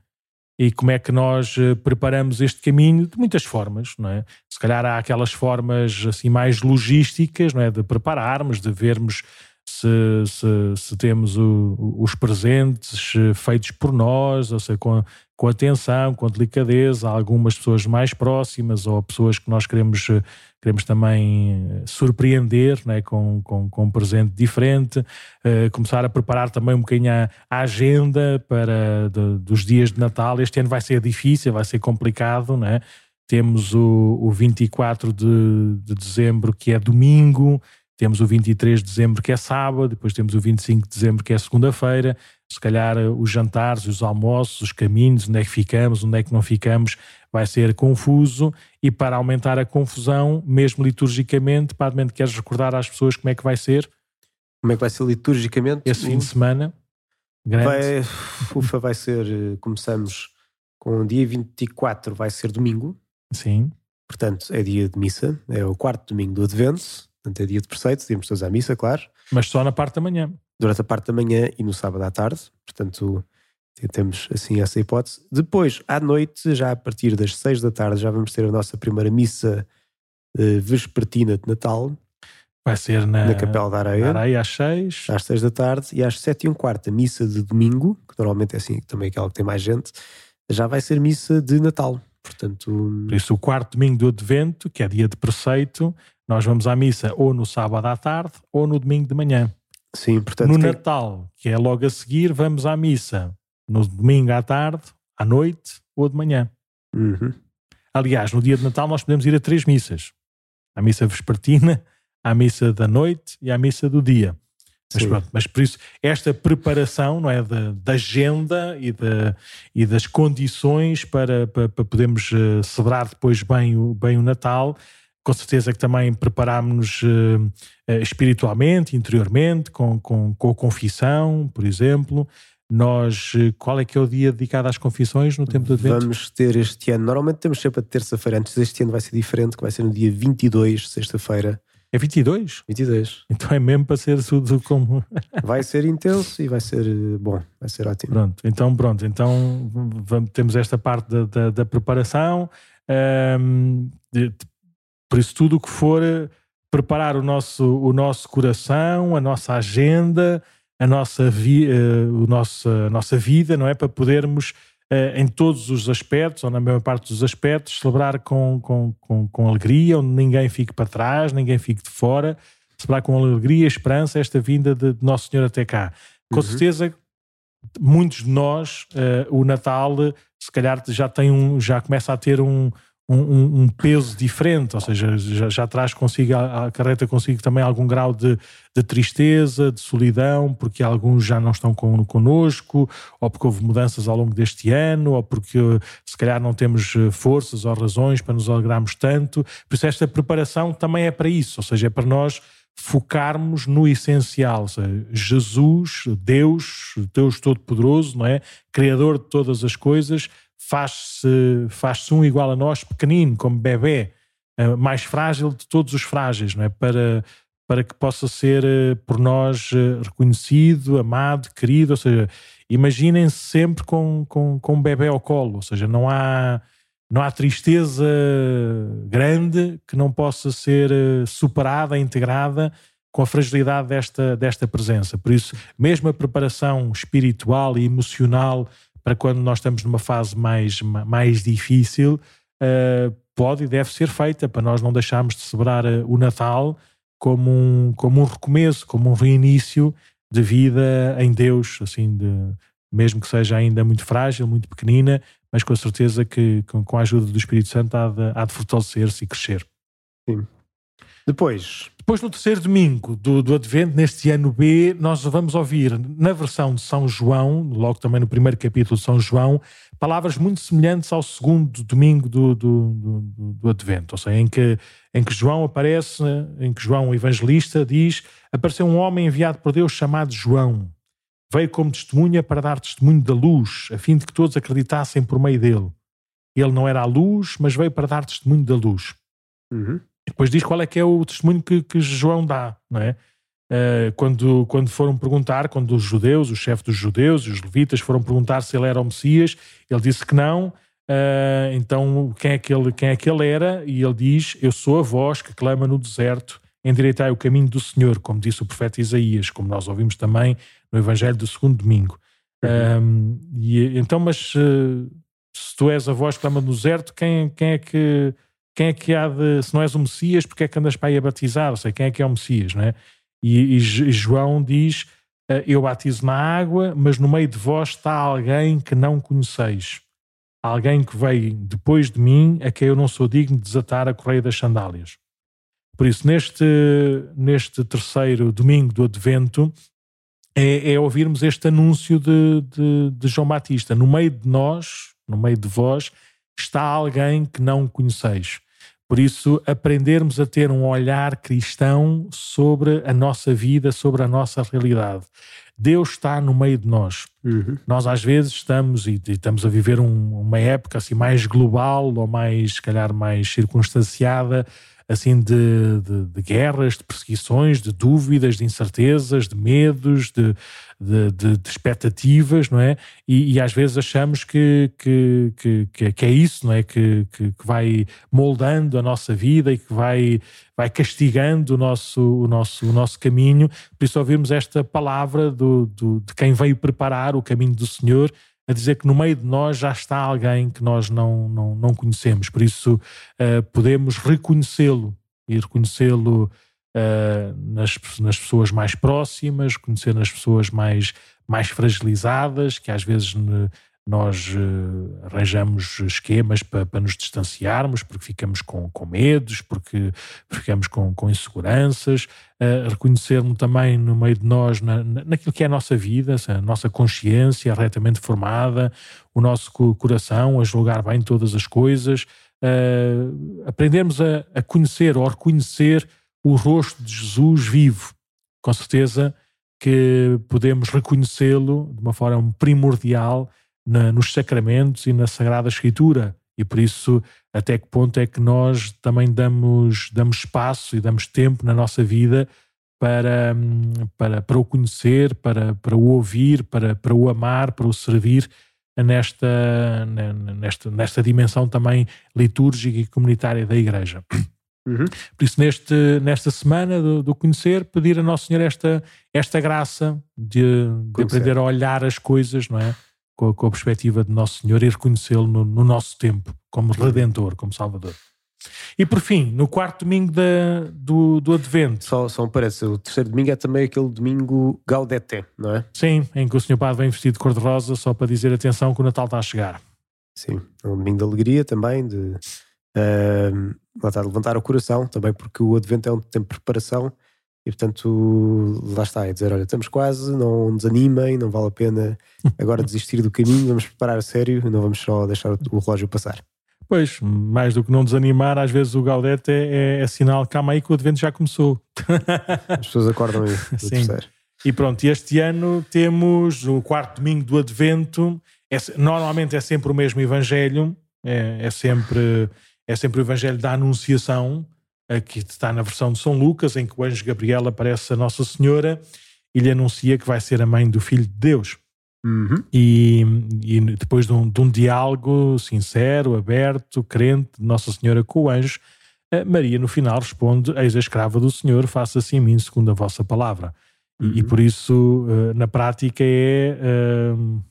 e como é que nós eh, preparamos este caminho de muitas formas, não é? Se calhar há aquelas formas assim mais logísticas, não é? De prepararmos, de vermos se, se, se temos o, os presentes eh, feitos por nós, ou seja, com, com atenção, com delicadeza, algumas pessoas mais próximas ou pessoas que nós queremos, eh, queremos também eh, surpreender né, com, com, com um presente diferente, uh, começar a preparar também um bocadinho a, a agenda para de, dos dias de Natal. Este ano vai ser difícil, vai ser complicado, né? Temos o, o 24 de, de dezembro, que é domingo, temos o 23 de dezembro, que é sábado, depois temos o 25 de dezembro, que é segunda-feira. Se calhar eh, os jantares, os almoços, os caminhos, onde é que ficamos, onde é que não ficamos, vai ser confuso. E para aumentar a confusão, mesmo liturgicamente, Padre queres recordar às pessoas como é que vai ser? Como é que vai ser liturgicamente? Esse fim de semana? Grande. Vai, ufa, vai ser. Eh, começamos com o dia 24, vai ser domingo. Sim. Portanto, é dia de missa, é o quarto domingo do Advento. Portanto, é dia de preceito, temos todos à missa, claro. Mas só na parte da manhã. Durante a parte da manhã e no sábado à tarde. Portanto, temos assim essa hipótese. Depois, à noite, já a partir das seis da tarde, já vamos ter a nossa primeira missa uh, vespertina de Natal. Vai ser na, na Capela da Areia. Areia às seis. Às seis da tarde. E às sete e um quarto, a missa de domingo, que normalmente é assim, também é aquela que tem mais gente, já vai ser missa de Natal. Portanto, Por isso, o quarto domingo do Advento, que é dia de preceito, nós vamos à missa ou no sábado à tarde ou no domingo de manhã. Sim, portanto. No Natal, que é logo a seguir, vamos à missa no domingo à tarde, à noite ou de manhã. Uhum. Aliás, no dia de Natal nós podemos ir a três missas: à missa vespertina, à missa da noite e à missa do dia. Mas, pronto, mas por isso, esta preparação não é, da, da agenda e, e das condições para, para, para podermos uh, celebrar depois bem o, bem o Natal com certeza que também preparámos-nos uh, espiritualmente, interiormente, com, com, com a confissão, por exemplo. Nós, uh, qual é que é o dia dedicado às confissões no tempo do Advento? Vamos ter este ano, normalmente temos sempre a terça-feira, antes deste ano vai ser diferente, que vai ser no dia 22, sexta-feira. É 22? 22. Então é mesmo para ser tudo como. vai ser intenso e vai ser bom, vai ser ótimo. Pronto, então pronto, então vamos, temos esta parte da, da, da preparação. Um, por isso, tudo o que for preparar o nosso, o nosso coração, a nossa agenda, a nossa, vi, uh, o nosso, a nossa vida, não é? Para podermos, uh, em todos os aspectos, ou na maior parte dos aspectos, celebrar com, com, com, com alegria, onde ninguém fique para trás, ninguém fique de fora, celebrar com alegria e esperança esta vinda de, de Nosso Senhor até cá. Com uhum. certeza, muitos de nós, o Natal, se calhar já tem um, já começa a ter um, um, um, peso diferente, ou seja, já, já traz consigo, a, a carreta consigo também algum grau de, de, tristeza, de solidão, porque alguns já não estão con, connosco, ou porque houve mudanças ao longo deste ano, ou porque se calhar não temos eh, forças ou razões para nos alegrarmos tanto. Por isso, esta preparação também é para isso, ou seja, é para nós focarmos no essencial, seja, Jesus, Deus, Deus Todo-Poderoso, não é? Criador de todas as coisas faz-se faz um igual a nós, pequenino, como bebê, eh, mais frágil de todos os frágeis, não é? Para, para que possa ser eh, por nós eh, reconhecido, amado, querido. Ou seja, imaginem-se sempre com, com, com um bebê ao colo, ou seja, não há, não há tristeza grande que não possa ser superada, integrada com a fragilidade desta, desta presença. Por isso, mesmo a preparação espiritual e emocional para quando nós estamos numa fase mais, mais difícil, uh, pode e deve ser feita para nós não deixarmos de celebrar uh, o Natal como um, como um recomeço, como um reinício de vida em Deus, assim, de, mesmo que seja ainda muito frágil, muito pequenina, mas com a certeza que com, com a ajuda do Espírito Santo há de, há de fortalecer-se e crescer. Sim. Depois, depois, no terceiro domingo do, do Advento, neste ano B, nós vamos ouvir, na versão de São João, logo também no primeiro capítulo de São João, palavras muito semelhantes ao segundo domingo do, do, do, do Advento, ou seja, em que, em que João aparece, em que João, o evangelista, diz: Apareceu um homem enviado por Deus chamado João. Veio como testemunha para dar testemunho da luz, a fim de que todos acreditassem por meio dele. Ele não era a luz, mas veio para dar testemunho da luz. Uhum. Depois diz qual é que é o testemunho que, que João dá, não é? Uh, quando, quando foram perguntar, quando os judeus, o chefe dos judeus e os levitas foram perguntar se ele era o Messias, ele disse que não. Uh, então, quem é, que ele, quem é que ele era? E ele diz: Eu sou a voz que clama no deserto, endireitai o caminho do Senhor, como disse o profeta Isaías, como nós ouvimos também no Evangelho do segundo domingo. Uhum. Uh, e, então, mas se tu és a voz que clama no deserto, quem, quem é que quem é que há de, se não és o Messias, porque é que andas para aí a batizar? Ou seja, quem é que é o Messias, não é? E, e João diz: eh, Eu batizo na água, mas no meio de vós está alguém que não conheceis. Alguém que veio depois de mim, a quem eu não sou digno de desatar a correia das sandálias. Por isso, neste, neste terceiro domingo do Advento, é, é ouvirmos este anúncio de, de, de João Batista. No meio de nós, no meio de vós, está alguém que não conheceis. Por isso, aprendermos a ter um olhar cristão sobre a nossa vida, sobre a nossa realidade. Deus está no meio de nós. Uhum. Nós às vezes estamos e, e estamos a viver um, uma época assim mais global ou mais, se calhar, mais circunstanciada, assim de, de, de guerras, de perseguições, de dúvidas, de incertezas, de medos, de, de, de, expectativas, não é? E, e, às vezes achamos que, que, que, que é isso, não é? Que, que, que, vai moldando a nossa vida e que vai, vai castigando o nosso, o, nosso, o nosso caminho. Por isso ouvimos esta palavra do, do, de quem veio preparar o caminho do Senhor a dizer que no meio de nós já está alguém que nós não, não, não conhecemos. Por isso uh, podemos reconhecê-lo e reconhecê-lo uh, nas, nas pessoas mais próximas, conhecer nas pessoas mais, mais fragilizadas, que às vezes nós uh, arranjamos esquemas para, nos distanciarmos, porque ficamos com, com medos, porque ficamos com, com inseguranças, uh, reconhecer-nos também no meio de nós, na, naquilo que é a nossa vida, a nossa consciência retamente formada, o nosso coração a julgar bem todas as coisas, uh, aprendermos a, a conhecer ou a reconhecer o rosto de Jesus vivo. Com certeza que podemos reconhecê-lo de uma forma primordial na, nos sacramentos e na Sagrada Escritura. E por isso, até que ponto é que nós também damos, damos espaço e damos tempo na nossa vida para, para, para o conhecer, para, para o ouvir, para, para o amar, para o servir nesta, nesta, nesta dimensão também litúrgica e comunitária da Igreja. Uhum. Por isso, neste, nesta semana do, do, conhecer, pedir a Nosso Senhor esta, esta graça de, de aprender a olhar as coisas, não é? Com a, com a perspectiva de Nosso Senhor e reconhecê-lo no, no, nosso tempo, como Redentor, como Salvador. E por fim, no quarto domingo da, do, do Advento. Só, só me parece, o terceiro domingo é também aquele domingo Gaudete, não é? Sim, em que o Senhor Padre vem vestido de cor-de-rosa só para dizer atenção que o Natal está a chegar. Sim, é um domingo de alegria também, de uh, levantar o coração também, porque o Advento é um tempo de preparação e portanto lá está, é dizer, olha, estamos quase, não desanimem, não vale a pena agora desistir do caminho, vamos preparar a sério e não vamos só deixar o relógio passar. Pois, mais do que não desanimar, às vezes o Gaudete é, é, é sinal, calma aí que o Advento já começou. As pessoas acordam aí. Sim. E pronto, este ano temos o quarto domingo do Advento, é, normalmente é sempre o mesmo Evangelho, é, é, sempre, é sempre o Evangelho da Anunciação, que está na versão de São Lucas, em que o anjo Gabriel aparece a Nossa Senhora e lhe anuncia que vai ser a mãe do Filho de Deus. Uhum. E, e, depois de um, de um, diálogo sincero, aberto, crente de Nossa Senhora com o anjo, Maria no final responde: Eis a escrava do Senhor, faça-se em mim segundo a vossa palavra. Uhum. E, e, por isso, eh, na prática, é. Uh,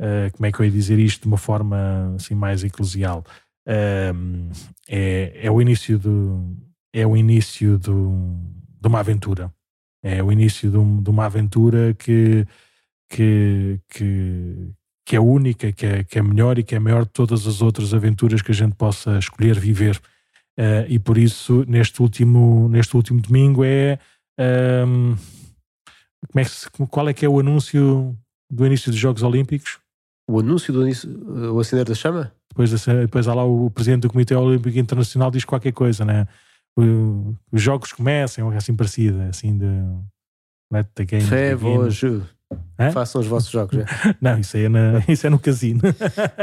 uh, como é que eu ia dizer isto de uma forma assim mais eclesial? É, é o início do. É o início do, de uma aventura. É o início de, um, de uma aventura que que, que, que é única, que é, que é melhor e que é maior de todas as outras aventuras que a gente possa escolher viver. Uh, e por isso, neste último, neste último domingo, é. Um, como é que, qual é que é o anúncio do início dos Jogos Olímpicos? O anúncio do início, o acender da chama? Depois, depois há lá o presidente do Comitê Olímpico Internacional diz qualquer coisa, né? O, os jogos começam, é assim parecida, assim de. Let the game Fé, Hã? Façam os vossos jogos. É? Não, isso é, na, isso é no casino.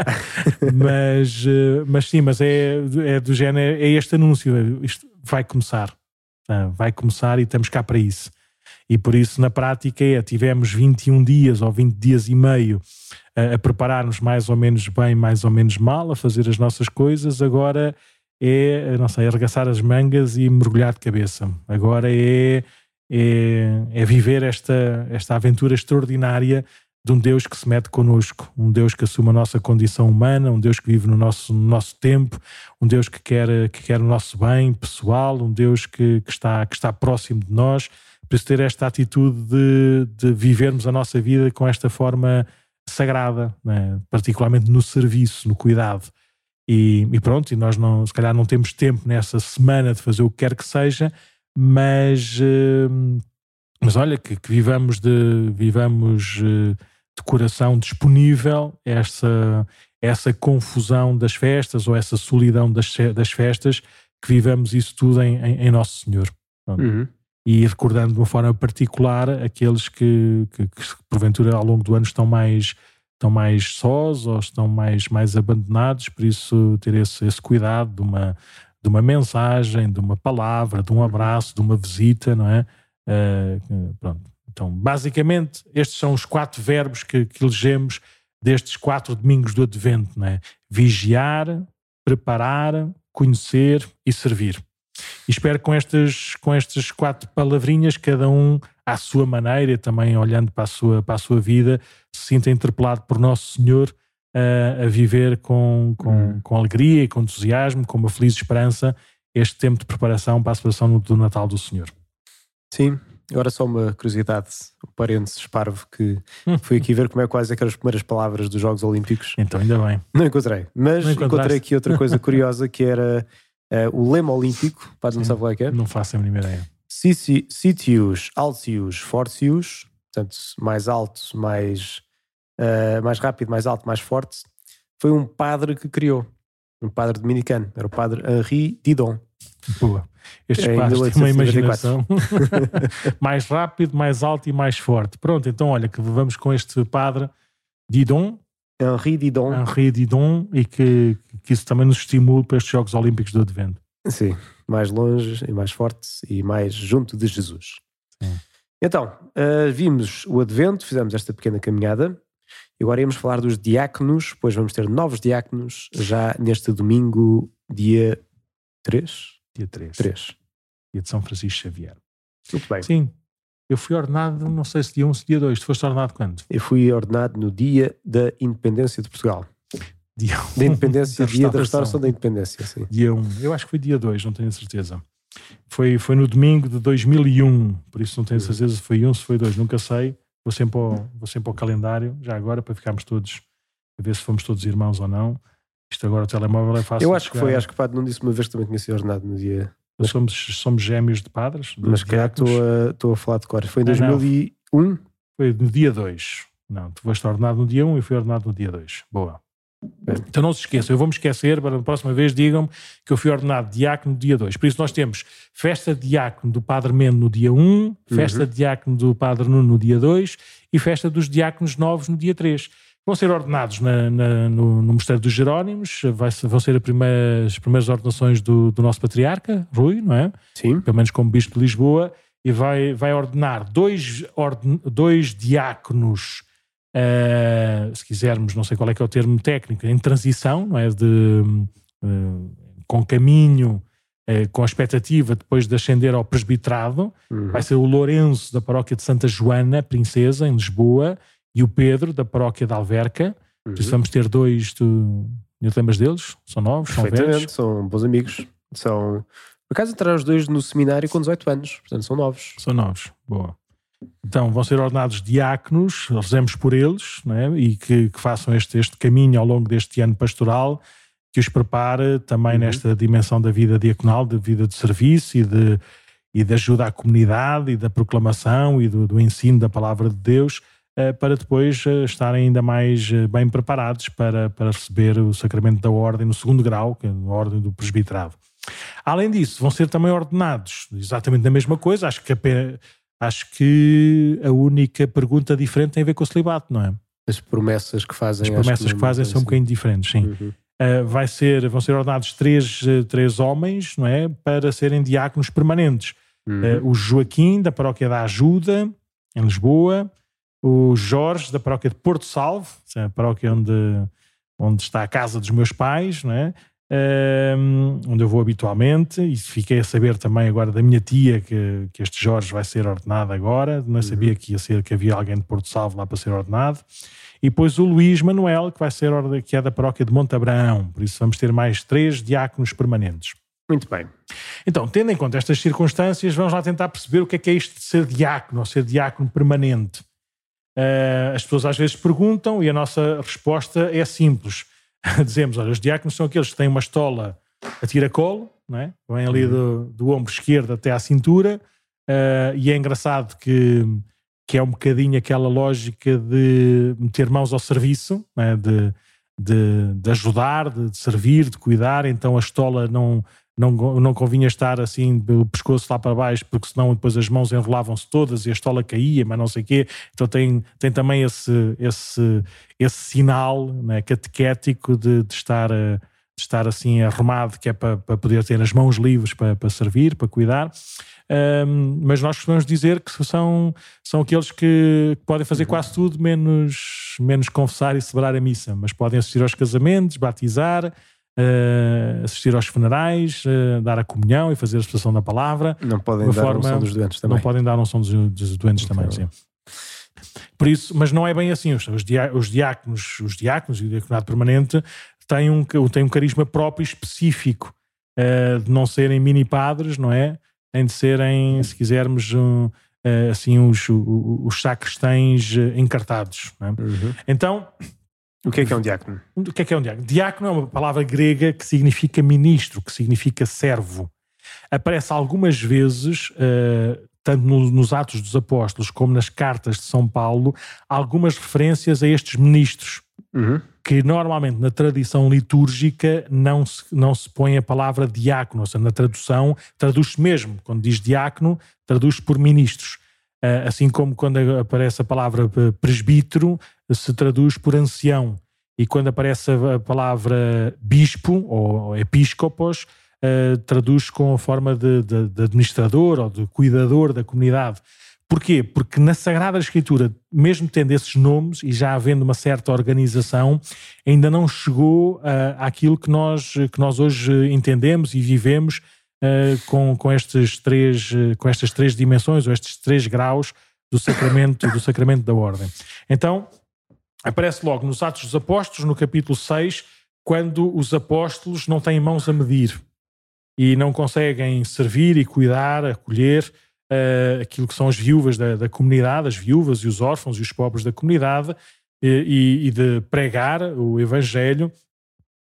mas, eh, mas sim, mas é, é do género, é este anúncio. Isto vai começar. Vai começar e estamos cá para isso. E por isso, na prática, é, tivemos 21 dias ou 20 dias e meio a, a preparar-nos mais ou menos bem, mais ou menos mal, a fazer as nossas coisas. Agora é, não sei, arregaçar as mangas e mergulhar de cabeça. Agora é é, é viver esta, esta aventura extraordinária de um Deus que se mete connosco, um Deus que assume a nossa condição humana, um Deus que vive no nosso, no nosso tempo, um Deus que quer, que quer o nosso bem pessoal, um Deus que, que, está, que está próximo de nós. Preciso ter esta atitude de, de vivermos a nossa vida com esta forma sagrada, né? particularmente no serviço, no cuidado. E, e, pronto, e nós não, se calhar não temos tempo nessa semana de fazer o que quer que seja, mas, hum, mas olha, que, que vivamos, de, vivamos eh, de coração disponível essa, essa confusão das festas ou essa solidão das, das festas, que vivamos isso tudo em, em, em Nosso Senhor. Uhum. E recordando de uma forma particular aqueles que, que, que, porventura ao longo do ano estão mais, estão mais sós ou estão mais, mais abandonados, por isso ter esse, esse cuidado de uma, de uma mensagem, de uma palavra, de um abraço, de uma visita, não é? Uh, pronto. Então, basicamente, estes são os quatro verbos que, que elegemos destes quatro domingos do Advento, não é? Vigiar, preparar, conhecer e servir. E espero com estas, com estas quatro palavrinhas, cada um à sua maneira, também olhando para a sua, para a sua vida, se sinta interpelado por Nosso Senhor a, a viver com, com, uhum. com alegria e com entusiasmo, com uma feliz esperança, este tempo de preparação para a celebração do Natal do Senhor. Sim, agora só uma curiosidade, um parênteses parvo, que fui aqui ver como é quais é eram as primeiras palavras dos Jogos Olímpicos. Então, ainda bem. Não encontrei, mas não encontrei aqui outra coisa curiosa que era uh, o lema olímpico, para não saber qual é que é. Não faço a mínima ideia. Sitius, Altius, Fortius, portanto, mais alto, mais uh, mais rápido, mais alto, mais forte, foi um padre que criou. Um padre dominicano. Era o padre Henri Didon. Boa. Estes é, padres têm uma imaginação mais rápido, mais alto e mais forte. Pronto, então olha, que vamos com este padre Didon. Henri Didon. Henri Didon e que, que isso também nos estimule para estes Jogos Olímpicos do Advento. Sim, mais longe e mais forte e mais junto de Jesus. Sim. Então, uh, vimos o Advento, fizemos esta pequena caminhada e agora íamos falar dos diáconos, pois vamos ter novos diáconos já neste domingo, dia 3. Dia 3. 3. Dia de São Francisco Xavier. Muito bem. Sim. Eu fui ordenado, não sei se dia 1 ou se dia 2. Tu foste ordenado quando? Eu fui ordenado no dia da independência de Portugal. Dia Da independência, Da dia da restauração. da independência, sim. Dia 1. Eu acho que foi dia 2, não tenho a certeza. Foi, foi no domingo de 2001, por isso não tenho certeza se foi 1 se foi 2, nunca sei. Vou sempre, ao, vou sempre ao calendário, já agora, para ficarmos todos, a ver se fomos todos irmãos ou não. Isto agora o telemóvel é fácil. Eu acho que foi, acho que o padre não disse uma vez que também tinha sido ordenado no dia. Nós somos, somos gêmeos de padres. de Mas calhar diáconos. estou a, estou a falar de cor. Foi em Não, não. 2001? Foi no dia 2. Não, tu foste ordenado no dia 1 um e fui ordenado no dia 2. Boa. Bem. Então não se esqueçam, eu vou-me esquecer, para a próxima vez digam-me que eu fui ordenado diácono no dia 2. Por isso nós temos festa de diácono do Padre Mendo no dia 1, um, festa de diácono do Padre Nuno no dia 2 e festa dos diáconos novos no dia 3. Vão ser ordenados na- na- no, no Mosteiro dos Jerónimos, vai vão ser primeira- as primeiras ordenações do, do nosso patriarca, Rui, não é? Sim. pelo menos como Bispo de Lisboa, e vai, vai ordenar dois, orden, dois diáconos, eh, se quisermos, não sei qual é que é o termo técnico, em transição, não é? De, eh, com caminho, eh, com a expectativa depois de ascender ao presbiterado. Uhum. Vai ser o Lourenço, da paróquia de Santa Joana, Princesa, em Lisboa, e o Pedro, da paróquia de Alverca. Uhum. vamos ter dois, tu, te lembras deles? São novos, são velhos? São bons amigos. São. Por acaso entraram os dois no seminário com 18 anos, portanto são novos. São novos, boa. Então vão ser ordenados diáconos, rezemos por eles, é? e que, que façam este, este caminho ao longo deste ano pastoral, que os prepare também Uhum. nesta dimensão da vida diaconal, da vida de serviço e de, e de ajuda à comunidade e da proclamação e do, do ensino da palavra de Deus, para depois eh, estarem ainda mais eh, bem preparados para, para receber o sacramento da ordem no segundo grau, que é a ordem do presbiterado. Além disso, vão ser também ordenados exatamente a mesma coisa. Acho que, acho que a única pergunta diferente tem a ver com o celibato, não é? As promessas que fazem. As promessas que não- fazem são um sim. bocadinho diferentes, sim. Uhum. Uh, vai ser, vão ser ordenados três, três homens, não é? Para serem diáconos permanentes. Uhum. Uh, o Joaquim, da paróquia da Ajuda, em Lisboa. O Jorge, da paróquia de Porto Salvo, é a paróquia onde, onde está a casa dos meus pais, não é? Um, onde eu vou habitualmente, e fiquei a saber também agora da minha tia que, que este Jorge vai ser ordenado agora, não sabia que ia ser que havia alguém de Porto Salvo lá para ser ordenado. E depois o Luís Manuel, que vai ser que é da paróquia de Monte Abraão, por isso vamos ter mais três diáconos permanentes. Muito bem. Então, tendo em conta estas circunstâncias, vamos lá tentar perceber o que é que é isto de ser diácono, ou ser diácono permanente. Ah, as pessoas às vezes perguntam e a nossa resposta é simples. Dizemos, olha, os diáconos são aqueles que têm uma estola a tiracolo, não é? vem ali do, do ombro esquerdo até à cintura, ah, e é engraçado que, que é um bocadinho aquela lógica de meter mãos ao serviço, é? de, de, de ajudar, de, de servir, de cuidar, então a estola não, não, não convinha estar assim pelo pescoço lá para baixo, porque senão depois as mãos enrolavam-se todas e a estola caía, mas não sei o quê. Então tem, tem também esse, esse, esse sinal né, catequético de, de estar, eh, de estar assim arrumado, que é para, para poder ter as mãos livres para, para servir, para cuidar. Ahm, mas nós costumamos dizer que são, são aqueles que podem fazer quase tudo menos, menos confessar e celebrar a missa, mas podem assistir aos casamentos, batizar, eh, assistir aos funerais, eh, dar a comunhão e fazer a expressão da palavra. Não podem dar forma- a unção dos doentes também. Não podem dar unção dos, dos doentes também, sim. Por isso, mas não é bem assim. Os, os diáconos, os diáconos e o diaconado permanente têm um, têm um carisma próprio e específico eh, de não serem mini padres, não é? Tem de serem, se quisermos, um, assim, os, os sacristães encartados. não é? Uhum. Então, O que é que é um diácono? o que é que é um diácono? Diácono é uma palavra grega que significa ministro, que significa servo. Aparece algumas vezes, eh, tanto no- nos Atos dos Apóstolos como nas cartas de São Paulo, algumas referências a estes ministros, Uhum. que normalmente na tradição litúrgica não se, não se põe a palavra diácono, ou seja, na tradução traduz-se mesmo, quando diz diácono, traduz por ministros. Eh, assim como quando aparece a palavra presbítero, se traduz por ancião. E quando aparece a palavra bispo ou episcopos, eh, traduz com a forma de, de- de administrador ou de cuidador da comunidade. Porquê? Porque na Sagrada Escritura, mesmo tendo esses nomes e já havendo uma certa organização, ainda não chegou ah, àquilo que nós, que nós hoje entendemos e vivemos uh, com, com, estes três, uh, com estas três dimensões, ou estes três graus do sacramento, do sacramento da ordem. Então, aparece logo nos Atos dos Apóstolos, no capítulo 6, quando os apóstolos não têm mãos a medir e não conseguem servir e cuidar, acolher uh, aquilo que são as viúvas da, da, comunidade, as viúvas e os órfãos e os pobres da comunidade, e, e de pregar o Evangelho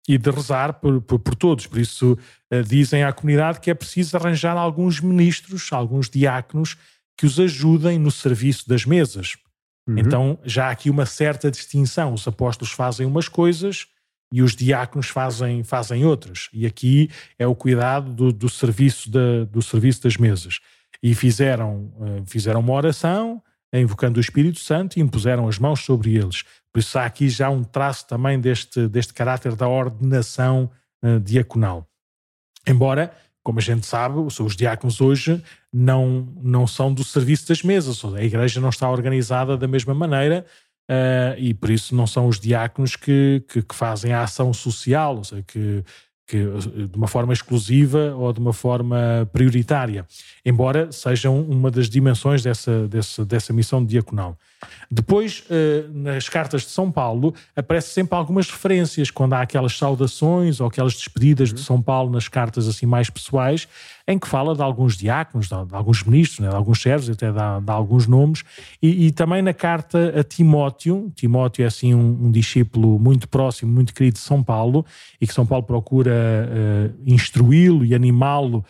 e de rezar por, por, por todos. Por isso, uh, dizem à comunidade que é preciso arranjar alguns ministros, alguns diáconos, que os ajudem no serviço das mesas. Uhum. Então, já há aqui uma certa distinção. Os apóstolos fazem umas coisas e os diáconos fazem, fazem outras. E aqui é o cuidado do, do serviço, da, do serviço das mesas. E fizeram, uh, fizeram uma oração, invocando o Espírito Santo e impuseram as mãos sobre eles. Por isso há aqui já um traço também deste, deste caráter da ordenação uh, diaconal. Embora, como a gente sabe, os diáconos hoje não, não são do serviço das mesas, a igreja não está organizada da mesma maneira uh, e por isso não são os diáconos que, que, que fazem a ação social, ou seja, que que, de uma forma exclusiva ou de uma forma prioritária, embora sejam uma das dimensões dessa, dessa, dessa missão diaconal. Depois, eh, nas cartas de São Paulo, aparecem sempre algumas referências, quando há aquelas saudações ou aquelas despedidas de São Paulo nas cartas assim mais pessoais, em que fala de alguns diáconos, de, alguns ministros, né, de alguns servos, até dá, dá alguns nomes, e, e, também na carta a Timóteo, Timóteo é assim um, um, discípulo muito próximo, muito querido de São Paulo, e que São Paulo procura uh, instruí-lo e animá-lo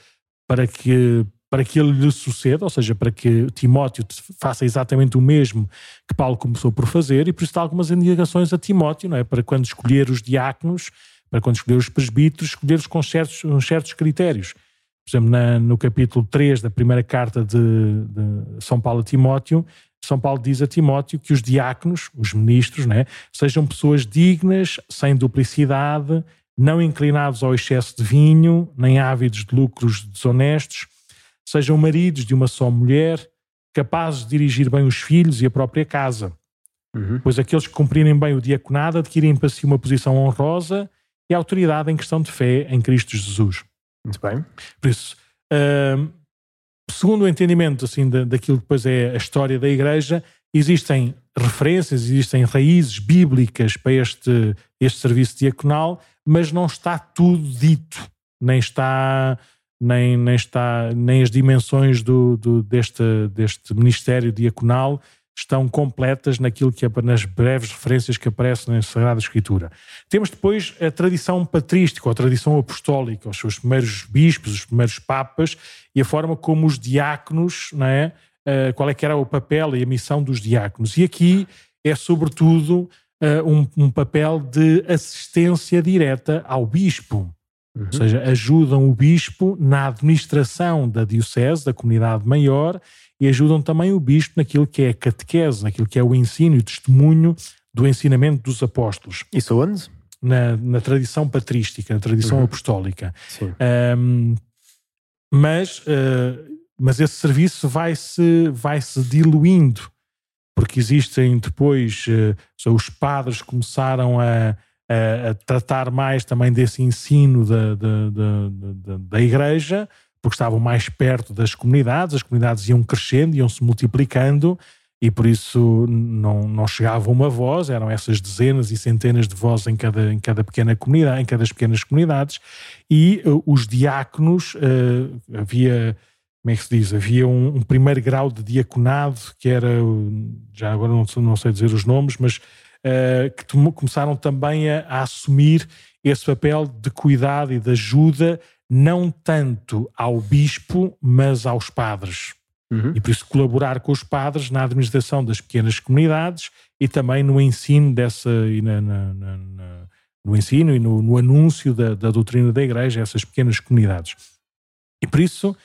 para que para que ele lhe suceda, ou seja, para que Timóteo faça exatamente o mesmo que Paulo começou por fazer, e por isso há algumas indicações a Timóteo, não é? Para quando escolher os diáconos, para quando escolher os presbíteros, escolher-os com certos, com certos critérios. Por exemplo, na, no capítulo 3 da primeira carta de, de, São Paulo a Timóteo, São Paulo diz a Timóteo que os diáconos, os ministros, né, sejam pessoas dignas, sem duplicidade, não inclinados ao excesso de vinho, nem ávidos de lucros desonestos, sejam maridos de uma só mulher, capazes de dirigir bem os filhos e a própria casa. Uhum. Pois aqueles que cumprirem bem o diaconado adquirem para si uma posição honrosa e autoridade em questão de fé em Cristo Jesus. Muito bem. Por isso, uh, segundo o entendimento assim, da, daquilo que depois é a história da Igreja, existem referências, existem raízes bíblicas para este, este serviço diaconal, mas não está tudo dito, nem está nem, nem, está, nem as dimensões do, do, deste, deste ministério diaconal estão completas naquilo que nas breves referências que aparecem na Sagrada Escritura. Temos depois a tradição patrística, ou a tradição apostólica, os seus primeiros bispos, os primeiros papas e a forma como os diáconos, não é? Uh, qual é que era o papel e a missão dos diáconos. E aqui é sobretudo um, um papel de assistência direta ao bispo. Uhum. Ou seja, ajudam o bispo na administração da diocese, da comunidade maior, e ajudam também o bispo naquilo que é a catequese, naquilo que é o ensino e o testemunho do ensinamento dos apóstolos. Isso onde? Na, na tradição patrística, na tradição uhum. apostólica. Um, mas, uh, mas esse serviço vai-se vai -se diluindo, porque existem depois, uh, os padres começaram a, a, a, tratar mais também desse ensino da, da, da, da, igreja, porque estavam mais perto das comunidades, as comunidades iam crescendo, iam se multiplicando e por isso não, não chegava uma voz, eram essas dezenas e centenas de vozes em cada, em cada pequena comunidade, em cada pequenas comunidades, e uh, os diáconos, uh, havia, como é que se diz, havia um, um, primeiro grau de diaconado, que era, já agora não, não sei dizer os nomes, mas uh, que começaram também a, a assumir esse papel de cuidado e de ajuda, não tanto ao bispo, mas aos padres. Uhum. E por isso colaborar com os padres na administração das pequenas comunidades e também no ensino dessa e na, na, na, no ensino e no, no anúncio da, da, doutrina da Igreja a essas pequenas comunidades. E por isso,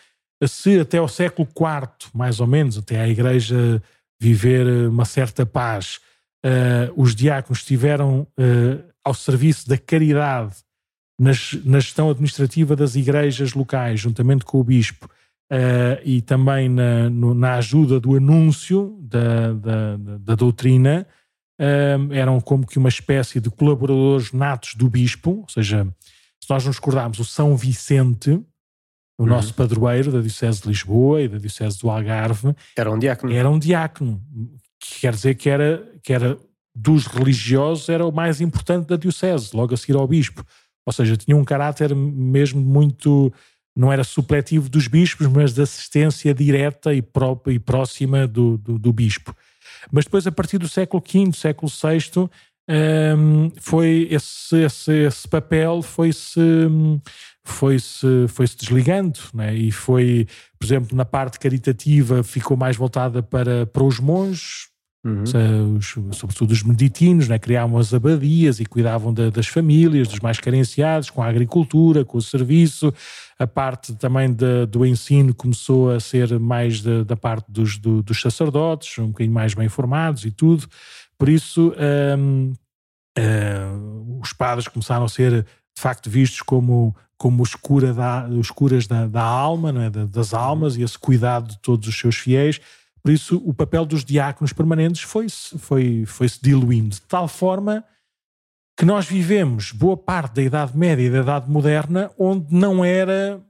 se até ao século IV, mais ou menos, até a Igreja viver uma certa paz, uh, os diáconos estiveram uh, ao serviço da caridade nas, na gestão administrativa das igrejas locais, juntamente com o bispo, uh, e também na, no, na, ajuda do anúncio da, da, da doutrina, eram como que uma espécie de colaboradores natos do bispo, ou seja, se nós nos recordarmos, o São Vicente, o uhum. nosso padroeiro da Diocese de Lisboa e da Diocese do Algarve, era um diácono. Era um diácono. Que quer dizer que era, que era dos religiosos, era o mais importante da Diocese, logo a seguir ao bispo. Ou seja, tinha um caráter mesmo muito. Não era supletivo dos bispos, mas de assistência direta e, própria, e próxima do, do, do bispo. Mas depois, a partir do século V, século VI, um, foi esse, esse, esse papel foi-se foi-se foi -se desligando né? e foi, por exemplo, na parte caritativa ficou mais voltada para, para os monges, uhum. os, sobretudo os meditinos, né? criavam as abadias e cuidavam da, das famílias, dos mais carenciados, com a agricultura, com o serviço. A parte também de, do ensino começou a ser mais da, da parte dos, do, dos sacerdotes, um bocadinho mais bem formados e tudo. Por isso, um, uh, hum, os padres começaram a ser de facto vistos como, como os, cura da, os curas da, da alma, é? das almas, e esse cuidado de todos os seus fiéis. Por isso, o papel dos diáconos permanentes foi-se foi, foi -se diluindo, de tal forma que nós vivemos boa parte da Idade Média e da Idade Moderna onde não era,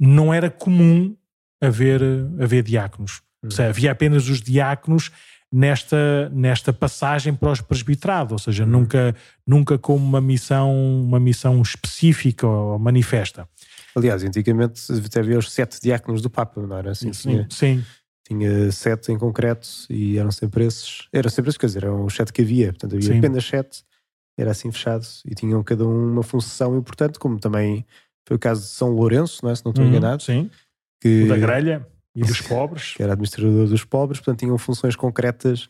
não era comum haver, haver diáconos. Ou seja, havia apenas os diáconos nesta, nesta passagem para os presbiterados, ou seja, uhum. nunca, nunca como uma missão, uma missão específica ou manifesta. Aliás, antigamente até havia os sete diáconos do Papa, não era assim? Sim, tinha, sim. Tinha sete em concreto e eram sempre esses, eram sempre esses, quer dizer, eram os sete que havia, portanto havia sim. apenas sete, era assim fechado e tinham cada um uma função importante, como também foi o caso de São Lourenço, não é? se não estou uhum, enganado. Sim, que, o da grelha. E dos pobres. que era administrador dos pobres, portanto tinham funções concretas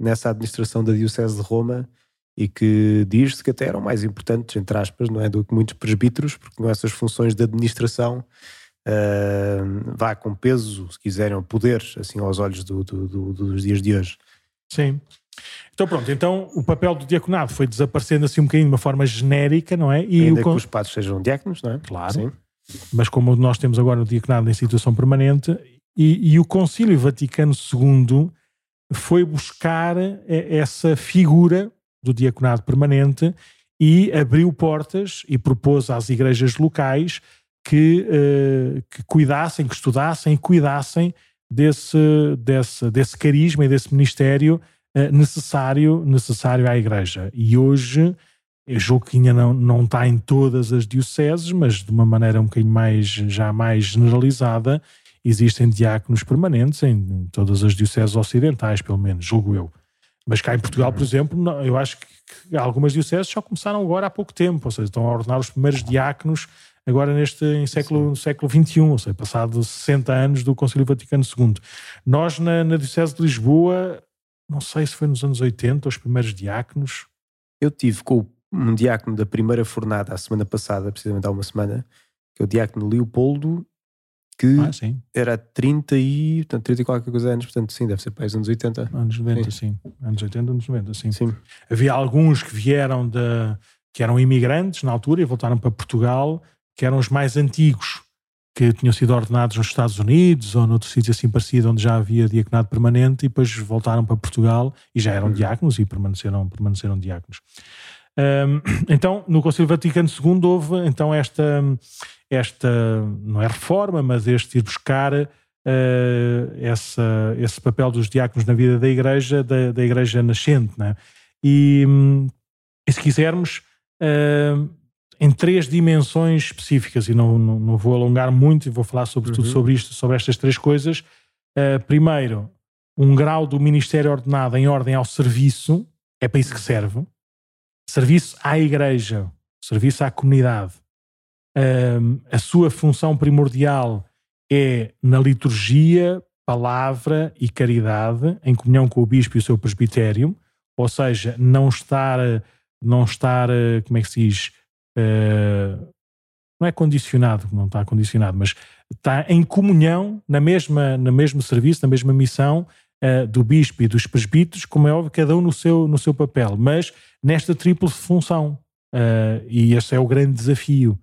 nessa administração da Diocese de Roma e que diz-se que até eram mais importantes, entre aspas, não é, do que muitos presbíteros, porque não essas funções de administração uh, vá com peso, se quiserem, poder, assim, aos olhos do, do, do, dos dias de hoje. Sim. Então pronto, então o papel do diaconado foi desaparecendo assim um bocadinho de uma forma genérica, não é? E Ainda o... que os padres sejam diáconos, não é? Claro. Sim. Mas como nós temos agora o diaconado em situação permanente, e, e o Concílio Vaticano II foi buscar essa figura do diaconado permanente e abriu portas e propôs às igrejas locais que, uh, que cuidassem, que estudassem e cuidassem desse, desse, desse carisma e desse ministério uh, necessário, necessário à igreja. E hoje, eu julgo que ainda não, não está em todas as dioceses, mas de uma maneira um bocadinho mais, já mais generalizada, existem diáconos permanentes em todas as dioceses ocidentais, pelo menos, julgo eu. Mas cá em Portugal, por exemplo, eu acho que algumas dioceses só começaram agora há pouco tempo, ou seja, estão a ordenar os primeiros diáconos agora neste em século, século XXI, ou seja, passado 60 anos do Concílio Vaticano II. Nós, na, na Diocese de Lisboa, não sei se foi nos anos 80, os primeiros diáconos. Eu tive com um diácono da primeira fornada a semana passada, precisamente há uma semana, que é o diácono Leopoldo que ah, era 30 e, portanto, 30 e qualquer coisa anos, portanto, sim, deve ser para os anos 80. Anos 90, sim. sim. Anos 80, anos 90, sim. sim. Havia alguns que vieram de, que eram imigrantes na altura e voltaram para Portugal, que eram os mais antigos, que tinham sido ordenados nos Estados Unidos ou noutro sítio assim parecido, onde já havia diaconado permanente, e depois voltaram para Portugal e já eram uhum. diáconos e permaneceram, permaneceram diáconos. Um, então, no Conselho Vaticano II houve então esta esta, não é reforma, mas este ir buscar uh, essa, esse papel dos diáconos na vida da igreja, da, da igreja nascente. Né? E, e, se quisermos, uh, em três dimensões específicas, e não, não, não, vou alongar muito e vou falar sobretudo uhum. sobre isto, sobre estas três coisas. Uh, primeiro, um grau do ministério ordenado em ordem ao serviço, é para isso que serve. Serviço à igreja, serviço à comunidade um, a sua função primordial é na liturgia, palavra e caridade, em comunhão com o bispo e o seu presbitério, ou seja, não estar, não estar, como é que se diz, não é condicionado, não está condicionado, mas está em comunhão na mesma, no mesmo serviço, na mesma missão uh, do bispo e dos presbíteros, como é óbvio, cada um no seu, no seu papel, mas nesta tripla função. Uh, e este é o grande desafio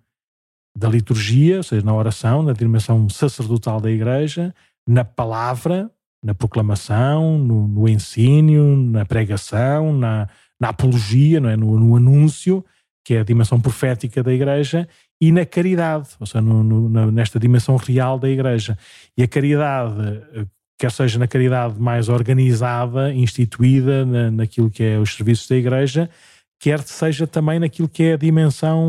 da liturgia, ou seja, na oração, na dimensão sacerdotal da Igreja, na palavra, na proclamação, no, no ensino, na pregação, na, na apologia, não é? no, no anúncio, que é a dimensão profética da Igreja, e na caridade, ou seja, no, no, nesta dimensão real da Igreja. E a caridade, eh, quer seja na caridade mais organizada, instituída na, naquilo que é os serviços da Igreja, quer seja também naquilo que é a dimensão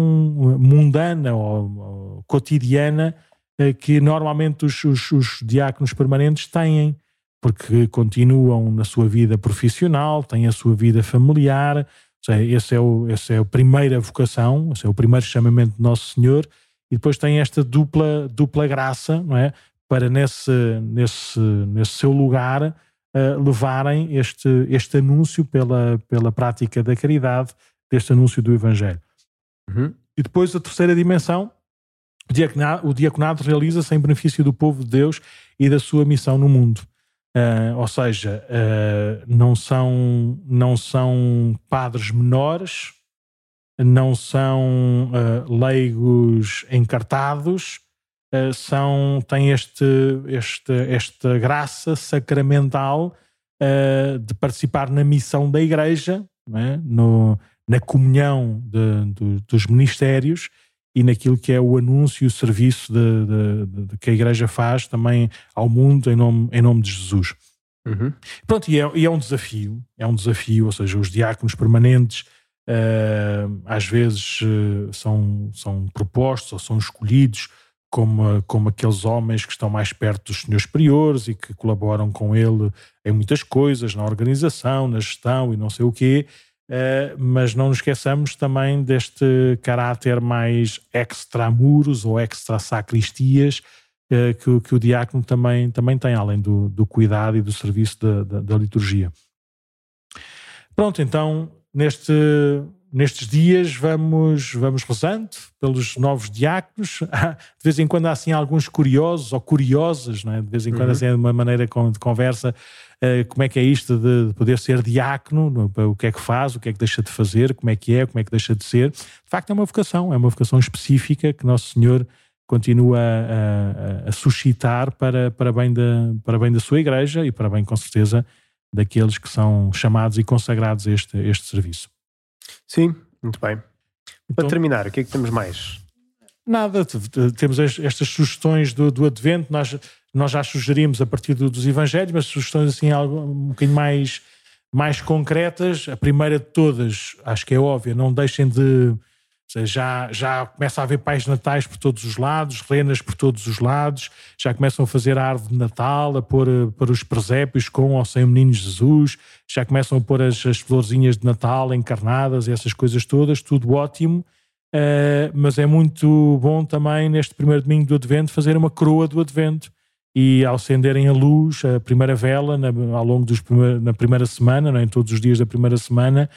mundana ou, ou cotidiana eh, que normalmente os, os, os diáconos permanentes têm, porque continuam na sua vida profissional, têm a sua vida familiar, esse é, o, esse é a primeira vocação, esse é o primeiro chamamento de Nosso Senhor, e depois tem esta dupla, dupla graça, não é? Para nesse, nesse, nesse seu lugar uh, levarem este, este anúncio pela, pela prática da caridade, deste anúncio do Evangelho. Uhum. E depois a terceira dimensão, o diaconado, o diaconado realiza-se em benefício do povo de Deus e da sua missão no mundo. Uh, ou seja, uh, não, são, não são padres menores, não são uh, leigos encartados, são, têm este, este, esta graça sacramental de participar na missão da Igreja, é? no, na comunhão de, de, dos ministérios e naquilo que é o anúncio e o serviço de, de, de, que a Igreja faz também ao mundo em nome, em nome de Jesus. Uhum. Pronto, e é, e é, um desafio, é um desafio, ou seja, os diáconos permanentes uh, às vezes uh, são, são propostos ou são escolhidos como, como aqueles homens que estão mais perto dos senhores priores e que colaboram com ele em muitas coisas, na organização, na gestão e não sei o quê, Uh, mas não nos esqueçamos também deste caráter mais extramuros ou extra-sacristias uh, que, que, o diácono também, também tem, além do, do cuidado e do serviço da, da, da liturgia. Pronto, então, neste, nestes dias vamos, vamos rezando pelos novos diáconos. De vez em quando há assim alguns curiosos ou curiosas, não é? de vez em quando uhum. assim, de uma maneira de conversa eh, como é que é isto de poder ser diácono, o que é que faz, o que é que deixa de fazer, como é que é, como é que deixa de ser. De facto, é uma vocação, é uma vocação específica que Nosso Senhor continua a, a, a suscitar para, para, bem da, para bem da sua igreja e para bem, com certeza, daqueles que são chamados e consagrados a este, a este serviço. Sim, muito bem. Então, para terminar, o que é que temos mais? Nada, temos estas sugestões do, do Advento, nós nós já sugerimos a partir do, dos Evangelhos, mas sugestões assim algo, um bocadinho mais, mais concretas. A primeira de todas, acho que é óbvia, não deixem de. Já, já começa a haver pais natais por todos os lados, renas por todos os lados, já começam a fazer a árvore de Natal, a pôr, a pôr os presépios com ou sem o Menino Jesus, já começam a pôr as, as florzinhas de Natal encarnadas, essas coisas todas, tudo ótimo. Uh, mas é muito bom também neste primeiro domingo do Advento fazer uma coroa do Advento e acenderem a luz, a primeira vela, na, ao longo dos primeir, na primeira semana, não é? em todos os dias da primeira semana,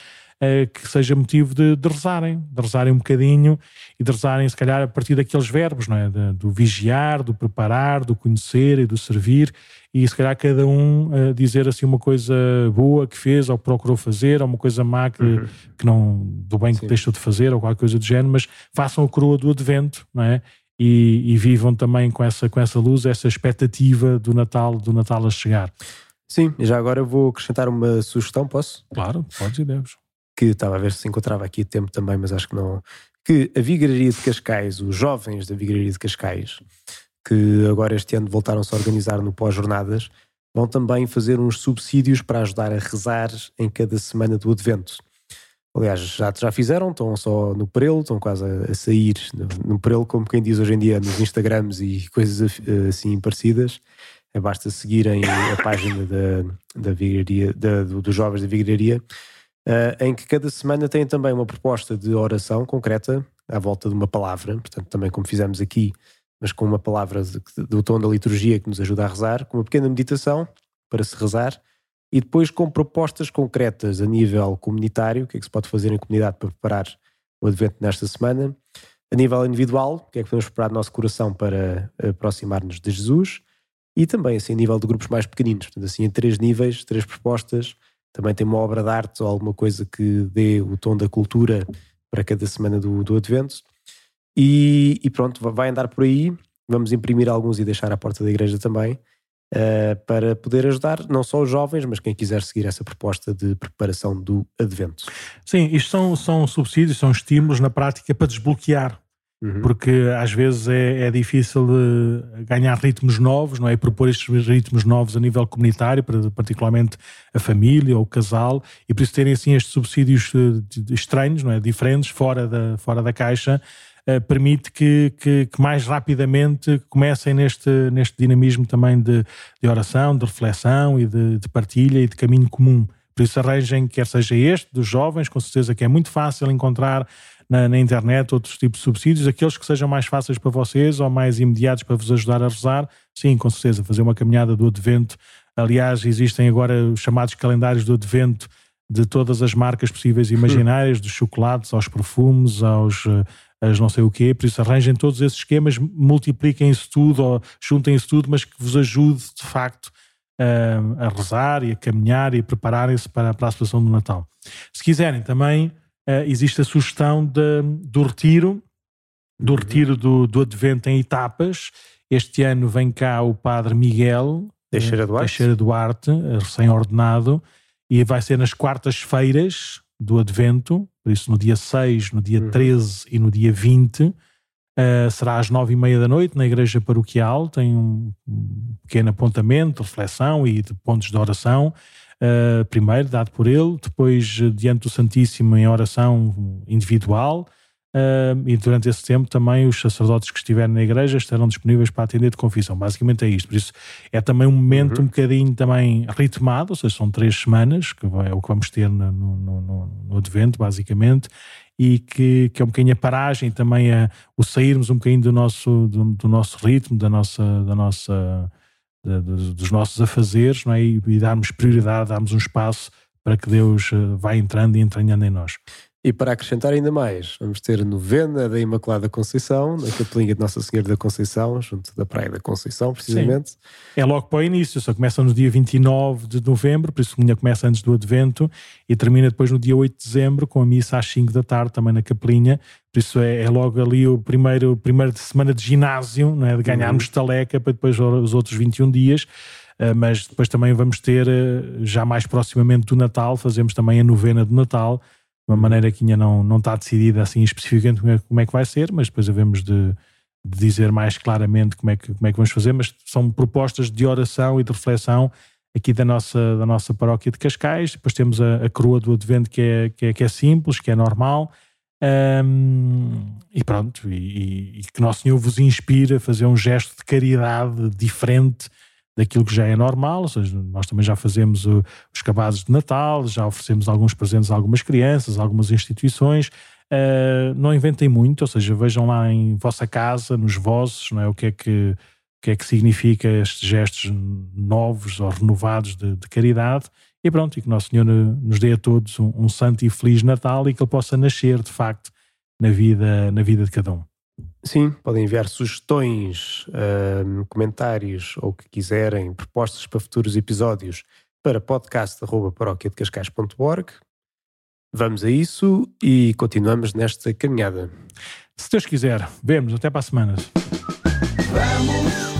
eh, que seja motivo de, de, rezarem, de rezarem um bocadinho e de rezarem, se calhar, a partir daqueles verbos, não é? De, do vigiar, do preparar, do conhecer e do servir, e se calhar cada um uh, dizer assim uma coisa boa que fez ou procurou fazer, ou uma coisa má que, uhum. que não, do bem Sim. que deixou de fazer, ou qualquer coisa do género, mas façam a coroa do advento, não é? e, e, vivam também com essa, com essa luz, essa expectativa do Natal, do Natal a chegar. Sim, e já agora vou acrescentar uma sugestão, posso? Claro, podes e deves. Que estava a ver se encontrava aqui tempo também, mas acho que não. Que a Vigararia de Cascais, os jovens da Vigararia de Cascais, que agora este ano voltaram-se a organizar no pós-jornadas, vão também fazer uns subsídios para ajudar a rezar em cada semana do Advento. Aliás, já, já fizeram, estão só no Perelo, estão quase a, a sair no, no Perelo, como quem diz hoje em dia nos Instagrams e coisas assim parecidas. É, basta seguirem a página da, da Vigararia, da, do, dos jovens da Vigararia, uh, em que cada semana tem também uma proposta de oração concreta à volta de uma palavra, portanto, também como fizemos aqui, mas com uma palavra de, do tom da liturgia que nos ajuda a rezar, com uma pequena meditação para se rezar e depois com propostas concretas a nível comunitário, o que é que se pode fazer em comunidade para preparar o advento nesta semana, a nível individual, o que é que podemos preparar no nosso coração para aproximar-nos de Jesus, e também assim a nível de grupos mais pequeninos, portanto assim em três níveis, três propostas, também tem uma obra de arte ou alguma coisa que dê o tom da cultura para cada semana do, do advento, e, e pronto, vai andar por aí, vamos imprimir alguns e deixar à porta da igreja também, uh, para poder ajudar não só os jovens, mas quem quiser seguir essa proposta de preparação do Advento. Sim, isto são, são subsídios, são estímulos na prática para desbloquear. Uhum. Porque às vezes é, é difícil ganhar ritmos novos, não é? E propor estes ritmos novos a nível comunitário, particularmente a família ou o casal, e por isso terem assim estes subsídios eh, estranhos, não é? Diferentes, fora da, fora da caixa, uh, permite que, que, que, mais rapidamente comecem neste, neste dinamismo também de, de oração, de reflexão e de, de partilha e de caminho comum. Por isso arranjem, quer seja este, dos jovens, com certeza que é muito fácil encontrar na, na, internet outros tipos de subsídios, aqueles que sejam mais fáceis para vocês ou mais imediatos para vos ajudar a rezar, sim, com certeza, fazer uma caminhada do Advento. Aliás, existem agora os chamados calendários do Advento de todas as marcas possíveis e imaginárias, dos chocolates aos perfumes, aos as não sei o quê, por isso arranjem todos esses esquemas, multipliquem isso tudo ou juntem isso tudo, mas que vos ajude de facto a, a rezar e a caminhar e a prepararem-se para, para a situação do Natal. Se quiserem também existe a sugestão de, do retiro, do uhum. retiro do, do Advento em etapas. Este ano vem cá o Padre Miguel Teixeira Duarte, Teixeira Duarte recém-ordenado, e vai ser nas quartas-feiras do Advento, por isso no dia 6, no dia uhum. 13 e no dia 20. Uh, eh, será às nove e meia da noite na igreja paroquial, tem um, um pequeno apontamento, reflexão e de pontos de oração uh, primeiro dado por ele, depois uh, diante do Santíssimo em oração individual, uh, e durante esse tempo também os sacerdotes que estiverem na igreja estarão disponíveis para atender de confissão. Basicamente é isto. Por isso é também um momento uhum. um bocadinho também ritmado, ou seja, são três semanas, que é o que vamos ter no, no, no, no Advento, basicamente, e que, que é um bocadinho a paragem também a, o sairmos um bocadinho do nosso, do, do nosso ritmo, da nossa, da nossa dos nossos afazeres não é? e, e darmos prioridade, darmos um espaço para que Deus eh, vá entrando e entranhando em nós. E para acrescentar ainda mais, vamos ter a novena da Imaculada Conceição, na Capelinha de Nossa Senhora da Conceição, junto da Praia da Conceição, precisamente. Sim. É logo para o início, só começa no dia 29 de novembro, por isso a começa antes do Advento, e termina depois no dia 8 de dezembro, com a missa às 5 da tarde, também na Capelinha. Por isso é, é logo ali o primeiro, primeiro de semana de ginásio, não é? de ganharmos uhum. taleca para depois os outros 21 dias. Uh, mas depois também vamos ter, uh, já mais proximamente do Natal, fazemos também a novena de Natal, uma maneira que ainda não, não está decidida assim especificamente como é, como é que vai ser, mas depois havemos de, de, dizer mais claramente como é, que, como é que vamos fazer, mas são propostas de oração e de reflexão aqui da nossa, da nossa paróquia de Cascais, depois temos a, a coroa do Advento que é, que é, que é simples, que é normal, um, e pronto, e, e, que Nosso Senhor vos inspire a fazer um gesto de caridade diferente daquilo que já é normal, ou seja, nós também já fazemos o, os cabazes de Natal, já oferecemos alguns presentes a algumas crianças, a algumas instituições. Uh, não inventem muito, ou seja, vejam lá em vossa casa, nos vossos, não é? o que é que, o que, é que significa estes gestos novos ou renovados de, de caridade. E pronto, e que Nosso Senhor nos dê a todos um, um santo e feliz Natal e que ele possa nascer de facto na vida, na vida de cada um. Sim, podem enviar sugestões, uh, comentários ou o que quiserem, propostas para futuros episódios para podcast.paróquiadecascais.org. Vamos a isso e continuamos nesta caminhada. Se Deus quiser, vemos até para a semana. Vamos